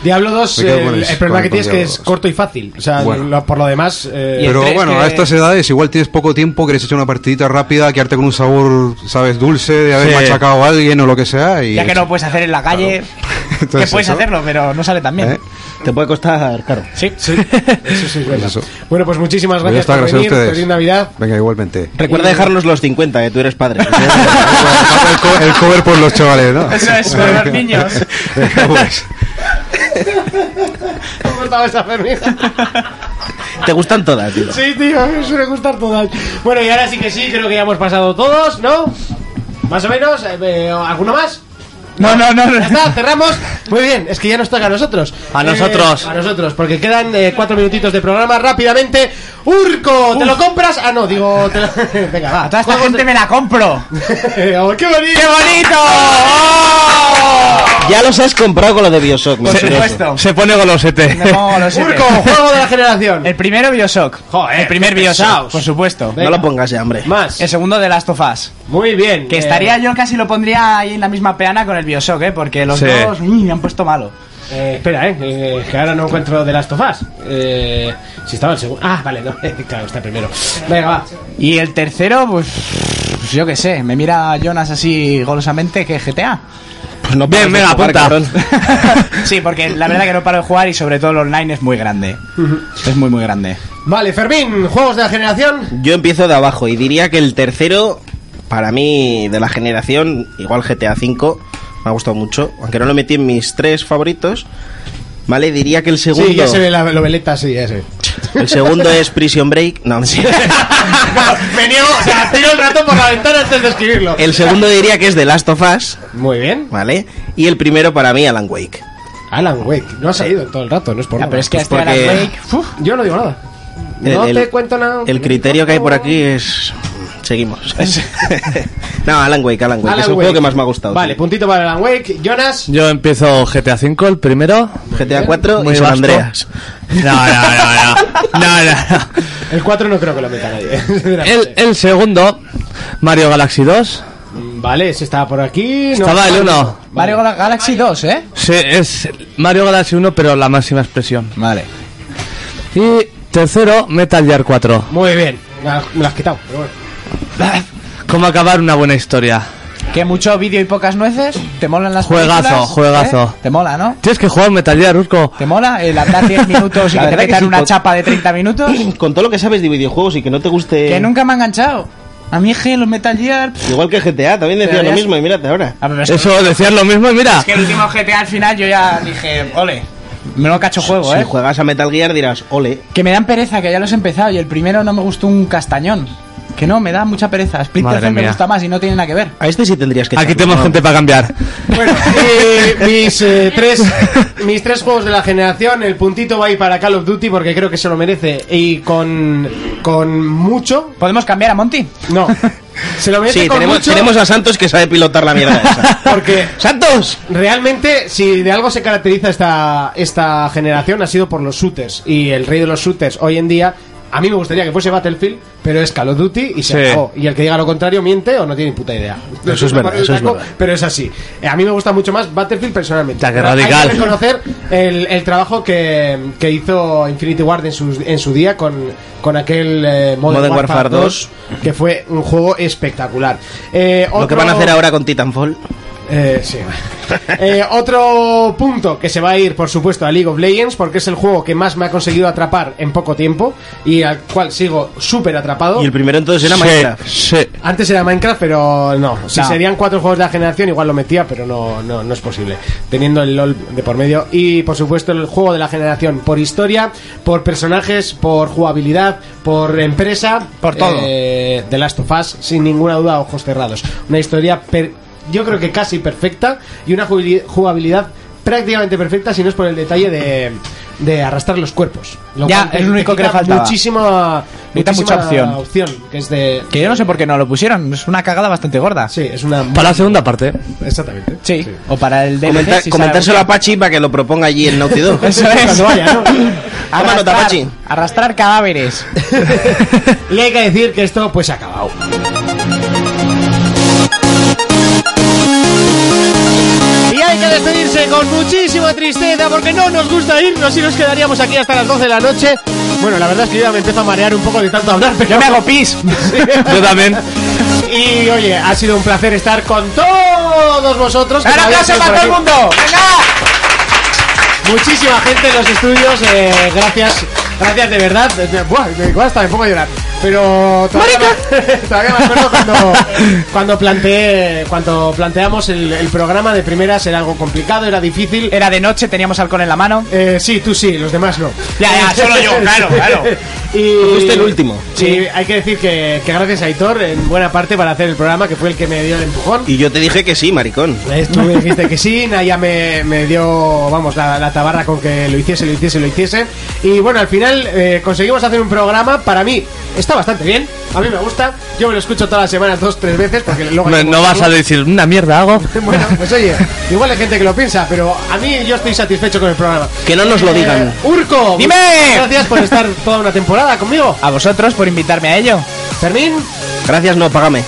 Diablo 2, Me quedo eh, el, el- problema con- que tienes es que es 2. corto y fácil. O sea, Bueno. lo- por lo demás. eh, Pero bueno, a estas edades igual tienes poco tiempo, quieres echar una partidita rápida, quedarte con un sabor, sabes, dulce de haber Sí. machacado a alguien o lo que sea. Y Ya que no lo puedes hacer en la calle, [laughs] [laughs] que Entonces, puedes eso. hacerlo, pero no sale tan bien. ¿Eh? Te puede costar caro. Sí, sí. [laughs] Eso sí es verdad. Bueno, pues muchísimas Pues gracias está, por gracias a venir. ustedes. Feliz Navidad. Venga, igualmente. Recuerda dejarnos los 50, que tú eres padre. el, co- el cover por los chavales, ¿no? Eso es, por los niños. Venga, pues. ¿Cómo estaba esa Fermín? Te gustan todas, tío. Sí, tío, me suele gustar todas. Bueno, y ahora sí que sí, creo que ya hemos pasado todos, ¿no? Más o menos. eh, eh, ¿Alguno más? No, no, no. Ya está, cerramos. Muy bien, es que ya nos toca a nosotros. A Eh, nosotros. a nosotros, porque quedan eh, cuatro minutitos de programa. Rápidamente. Urco, ¿te lo compras? Ah, no, digo. Te lo... [laughs] Venga, va. A toda esta gente me la compro. [laughs] Oh, ¡Qué bonito! ¡Qué bonito! [laughs] Ya los has comprado con lo de Bioshock, Por supuesto. Se pone golosete. Pongo golosete. Urco, juego de la generación. El primero Bioshock. Joder, el primer Bioshock, pesaos. por supuesto. No lo pongas ya, hombre. Más. El segundo de Last of Us. Muy bien. Que eh, estaría yo casi lo pondría ahí en la misma peana con el Bioshock, ¿eh? Porque los Sí. dos me han puesto malo. Eh, espera, eh, eh, que ahora no encuentro de Last of Us. Eh, si estaba el segundo. Ah, vale, no, [laughs] claro, está el primero. Venga, va. Y el tercero, pues, pues yo qué sé, me mira Jonas así golosamente que GTA. Pues no Bien, venga, jugar, apunta. cabrón. [laughs] sí, porque la verdad que no paro de jugar y sobre todo el online es muy grande. Es muy, muy grande. Vale, Fermín, juegos de la generación. Yo empiezo de abajo y diría que el tercero, para mí, de la generación, igual GTA V, me ha gustado mucho. Aunque no lo metí en mis tres favoritos. Vale, diría que el segundo. Sí, ya se ve la noveleta, sí, ya se ve. El segundo es Prison Break. No, mentira. [laughs] Me niego, o sea, tiro el rato por la ventana antes de escribirlo. El segundo diría que es The Last of Us. Muy bien. Vale. Y el primero para mí, Alan Wake. Alan Wake, no has ido todo el rato, no es por Ya, nada. pero es que Pues este Alan porque- Wake, uf, Yo no digo nada. El- No el- te cuento nada. El criterio que hay por aquí es. Seguimos. [laughs] [laughs] no, Alan Wake, Alan Wake. Alan es el Wake. juego que más me ha gustado. Vale, sí. puntito para Alan Wake. Jonas. Yo empiezo GTA V, el primero. GTA 4 Muy y San vasto. Andreas. No, no, no, no. No, no, no. El 4 no creo que lo meta nadie. [laughs] El, el segundo, Mario Galaxy 2. Vale, ese estaba por aquí. no- Estaba el 1. Mario Gal- Galaxy 2, ¿eh? Sí, es Mario Galaxy 1, pero la máxima expresión. Vale. Y tercero, Metal Gear 4. Muy bien. Me lo has quitado, pero bueno. ¿Cómo acabar una buena historia? Que mucho vídeo y pocas nueces. ¿Te molan las Juegazo, películas? juegazo. ¿Eh? ¿Te mola, no? Tienes que jugar Metal Gear, Urco. ¿Te mola el andar 10 [laughs] minutos y que te sí, una chapa de 30 minutos? [clears throat] Con todo lo que sabes de videojuegos y que no te guste. Que nunca me ha enganchado. A mí es que los Metal Gear... Igual que GTA, también decía Pero lo mismo y mírate ahora. a ver, es que- Eso, decías lo mismo y mira. Es que el último GTA al final yo ya dije, ole, me lo cacho juego, Si ¿eh? juegas a Metal Gear dirás, ole. Que me dan pereza, que ya los he empezado y el primero no me gustó un castañón. Que no, me da mucha pereza. Splinter me gusta más y no tiene nada que ver. A este sí tendrías que Aquí echarlo, tenemos ¿no? gente para cambiar. [laughs] Bueno, eh, mis, eh, tres, mis tres juegos de la generación, el puntito va a ir para Call of Duty porque creo que se lo merece y con, con mucho. ¿Podemos cambiar a Monty? No, [laughs] se lo merece Sí, con tenemos, mucho tenemos a Santos que sabe pilotar la mierda esa. [laughs] porque ¡Santos! realmente si de algo se caracteriza esta, esta generación ha sido por los shooters y el rey de los shooters hoy en día. A mí me gustaría que fuese Battlefield, pero es Call of Duty y se Sí. acabó. Y el que diga lo contrario miente o no tiene ni puta idea. Eso es [laughs] verdad, eso es verdad. Pero es así. Eh, A mí me gusta mucho más Battlefield personalmente. Hay que reconocer el, el trabajo que, que hizo Infinity Ward en su, en su día con, con aquel eh, Modern, Modern Warfare, Warfare 2, que fue un juego espectacular. Eh, Lo que otro- van a hacer ahora con Titanfall. Eh, sí. [laughs] Eh, otro punto que se va a ir, por supuesto, a League of Legends, porque es el juego que más me ha conseguido atrapar en poco tiempo y al cual sigo súper atrapado. Y el primero entonces era Sí, Minecraft. sí. Antes era Minecraft, pero no. Si No. serían cuatro juegos de la generación, igual lo metía, pero no, no, no es posible. Teniendo el LOL de por medio. Y por supuesto, el juego de la generación por historia, por personajes, por jugabilidad, por empresa. Por todo. Eh, The Last of Us, sin ninguna duda, ojos cerrados. Una historia, per- yo creo que casi perfecta y una jugabili- jugabilidad prácticamente perfecta, si no es por el detalle de, de arrastrar los cuerpos. Ya, cual es lo único que le faltaba. Muchísima, Necesita mucha muchísima opción. que es de... Que yo no sé por qué no lo pusieron. Es una cagada bastante gorda. Sí, es una... Para la segunda parte. Exactamente. Sí. O para el DLC. Comentar- si comentárselo a Pachi para que lo proponga allí en Naughty Dog. [laughs] Eso es. Cuando vaya, ¿no? [laughs] Arrastrar, arrastrar cadáveres. [laughs] Y hay que decir que esto pues se ha acabado. Hay que despedirse con muchísima tristeza porque no nos gusta irnos y nos quedaríamos aquí hasta las 12 de la noche. Bueno, la verdad es que yo ya me empiezo a marear un poco de tanto hablar, pero... Yo me hago pis. [laughs] Yo también. Y oye, ha sido un placer estar con todos vosotros. ¡Un aplauso para todo el mundo! ¡Venga! Muchísima gente en los estudios, eh, gracias, gracias de verdad. Buah, igual hasta me pongo a llorar. Pero todavía, me, [laughs] todavía me acuerdo cuando, [laughs] cuando planteé, cuando planteamos el, el programa de primeras era algo complicado, era difícil. Era de noche, teníamos alcohol en la mano. Eh, sí, tú sí, los demás no. Ya, ya, solo yo, claro, [laughs] claro. Y Fuiste el último. Sí, hay que decir que, que gracias a Aitor en buena parte para hacer el programa, que fue el que me dio el empujón. Y yo te dije que sí, maricón. Eh, Tú me dijiste que sí, Naya me, me dio, vamos, la, la tabarra con que lo hiciese, lo hiciese, lo hiciese. Y bueno, al final eh, conseguimos hacer un programa, para mí está bastante bien, a mí me gusta. Yo me lo escucho todas las semanas dos, tres veces, porque luego... No, no vas a decir una mierda hago. [laughs] Bueno, pues oye, igual hay gente que lo piensa, pero a mí yo estoy satisfecho con el programa. Que no nos lo digan. Eh, Urco, ¡Dime! Gracias por estar toda una temporada conmigo. A vosotros por invitarme a ello. Fermín Gracias, no, págame.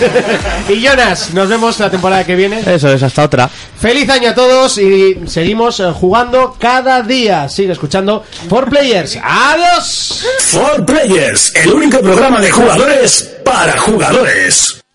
[laughs] y Jonas, nos vemos la temporada que viene. Eso es, hasta otra. Feliz año a todos y seguimos eh, jugando cada día. Sigue escuchando For Players. ¡Adiós! For Players, el único programa de jugadores para jugadores.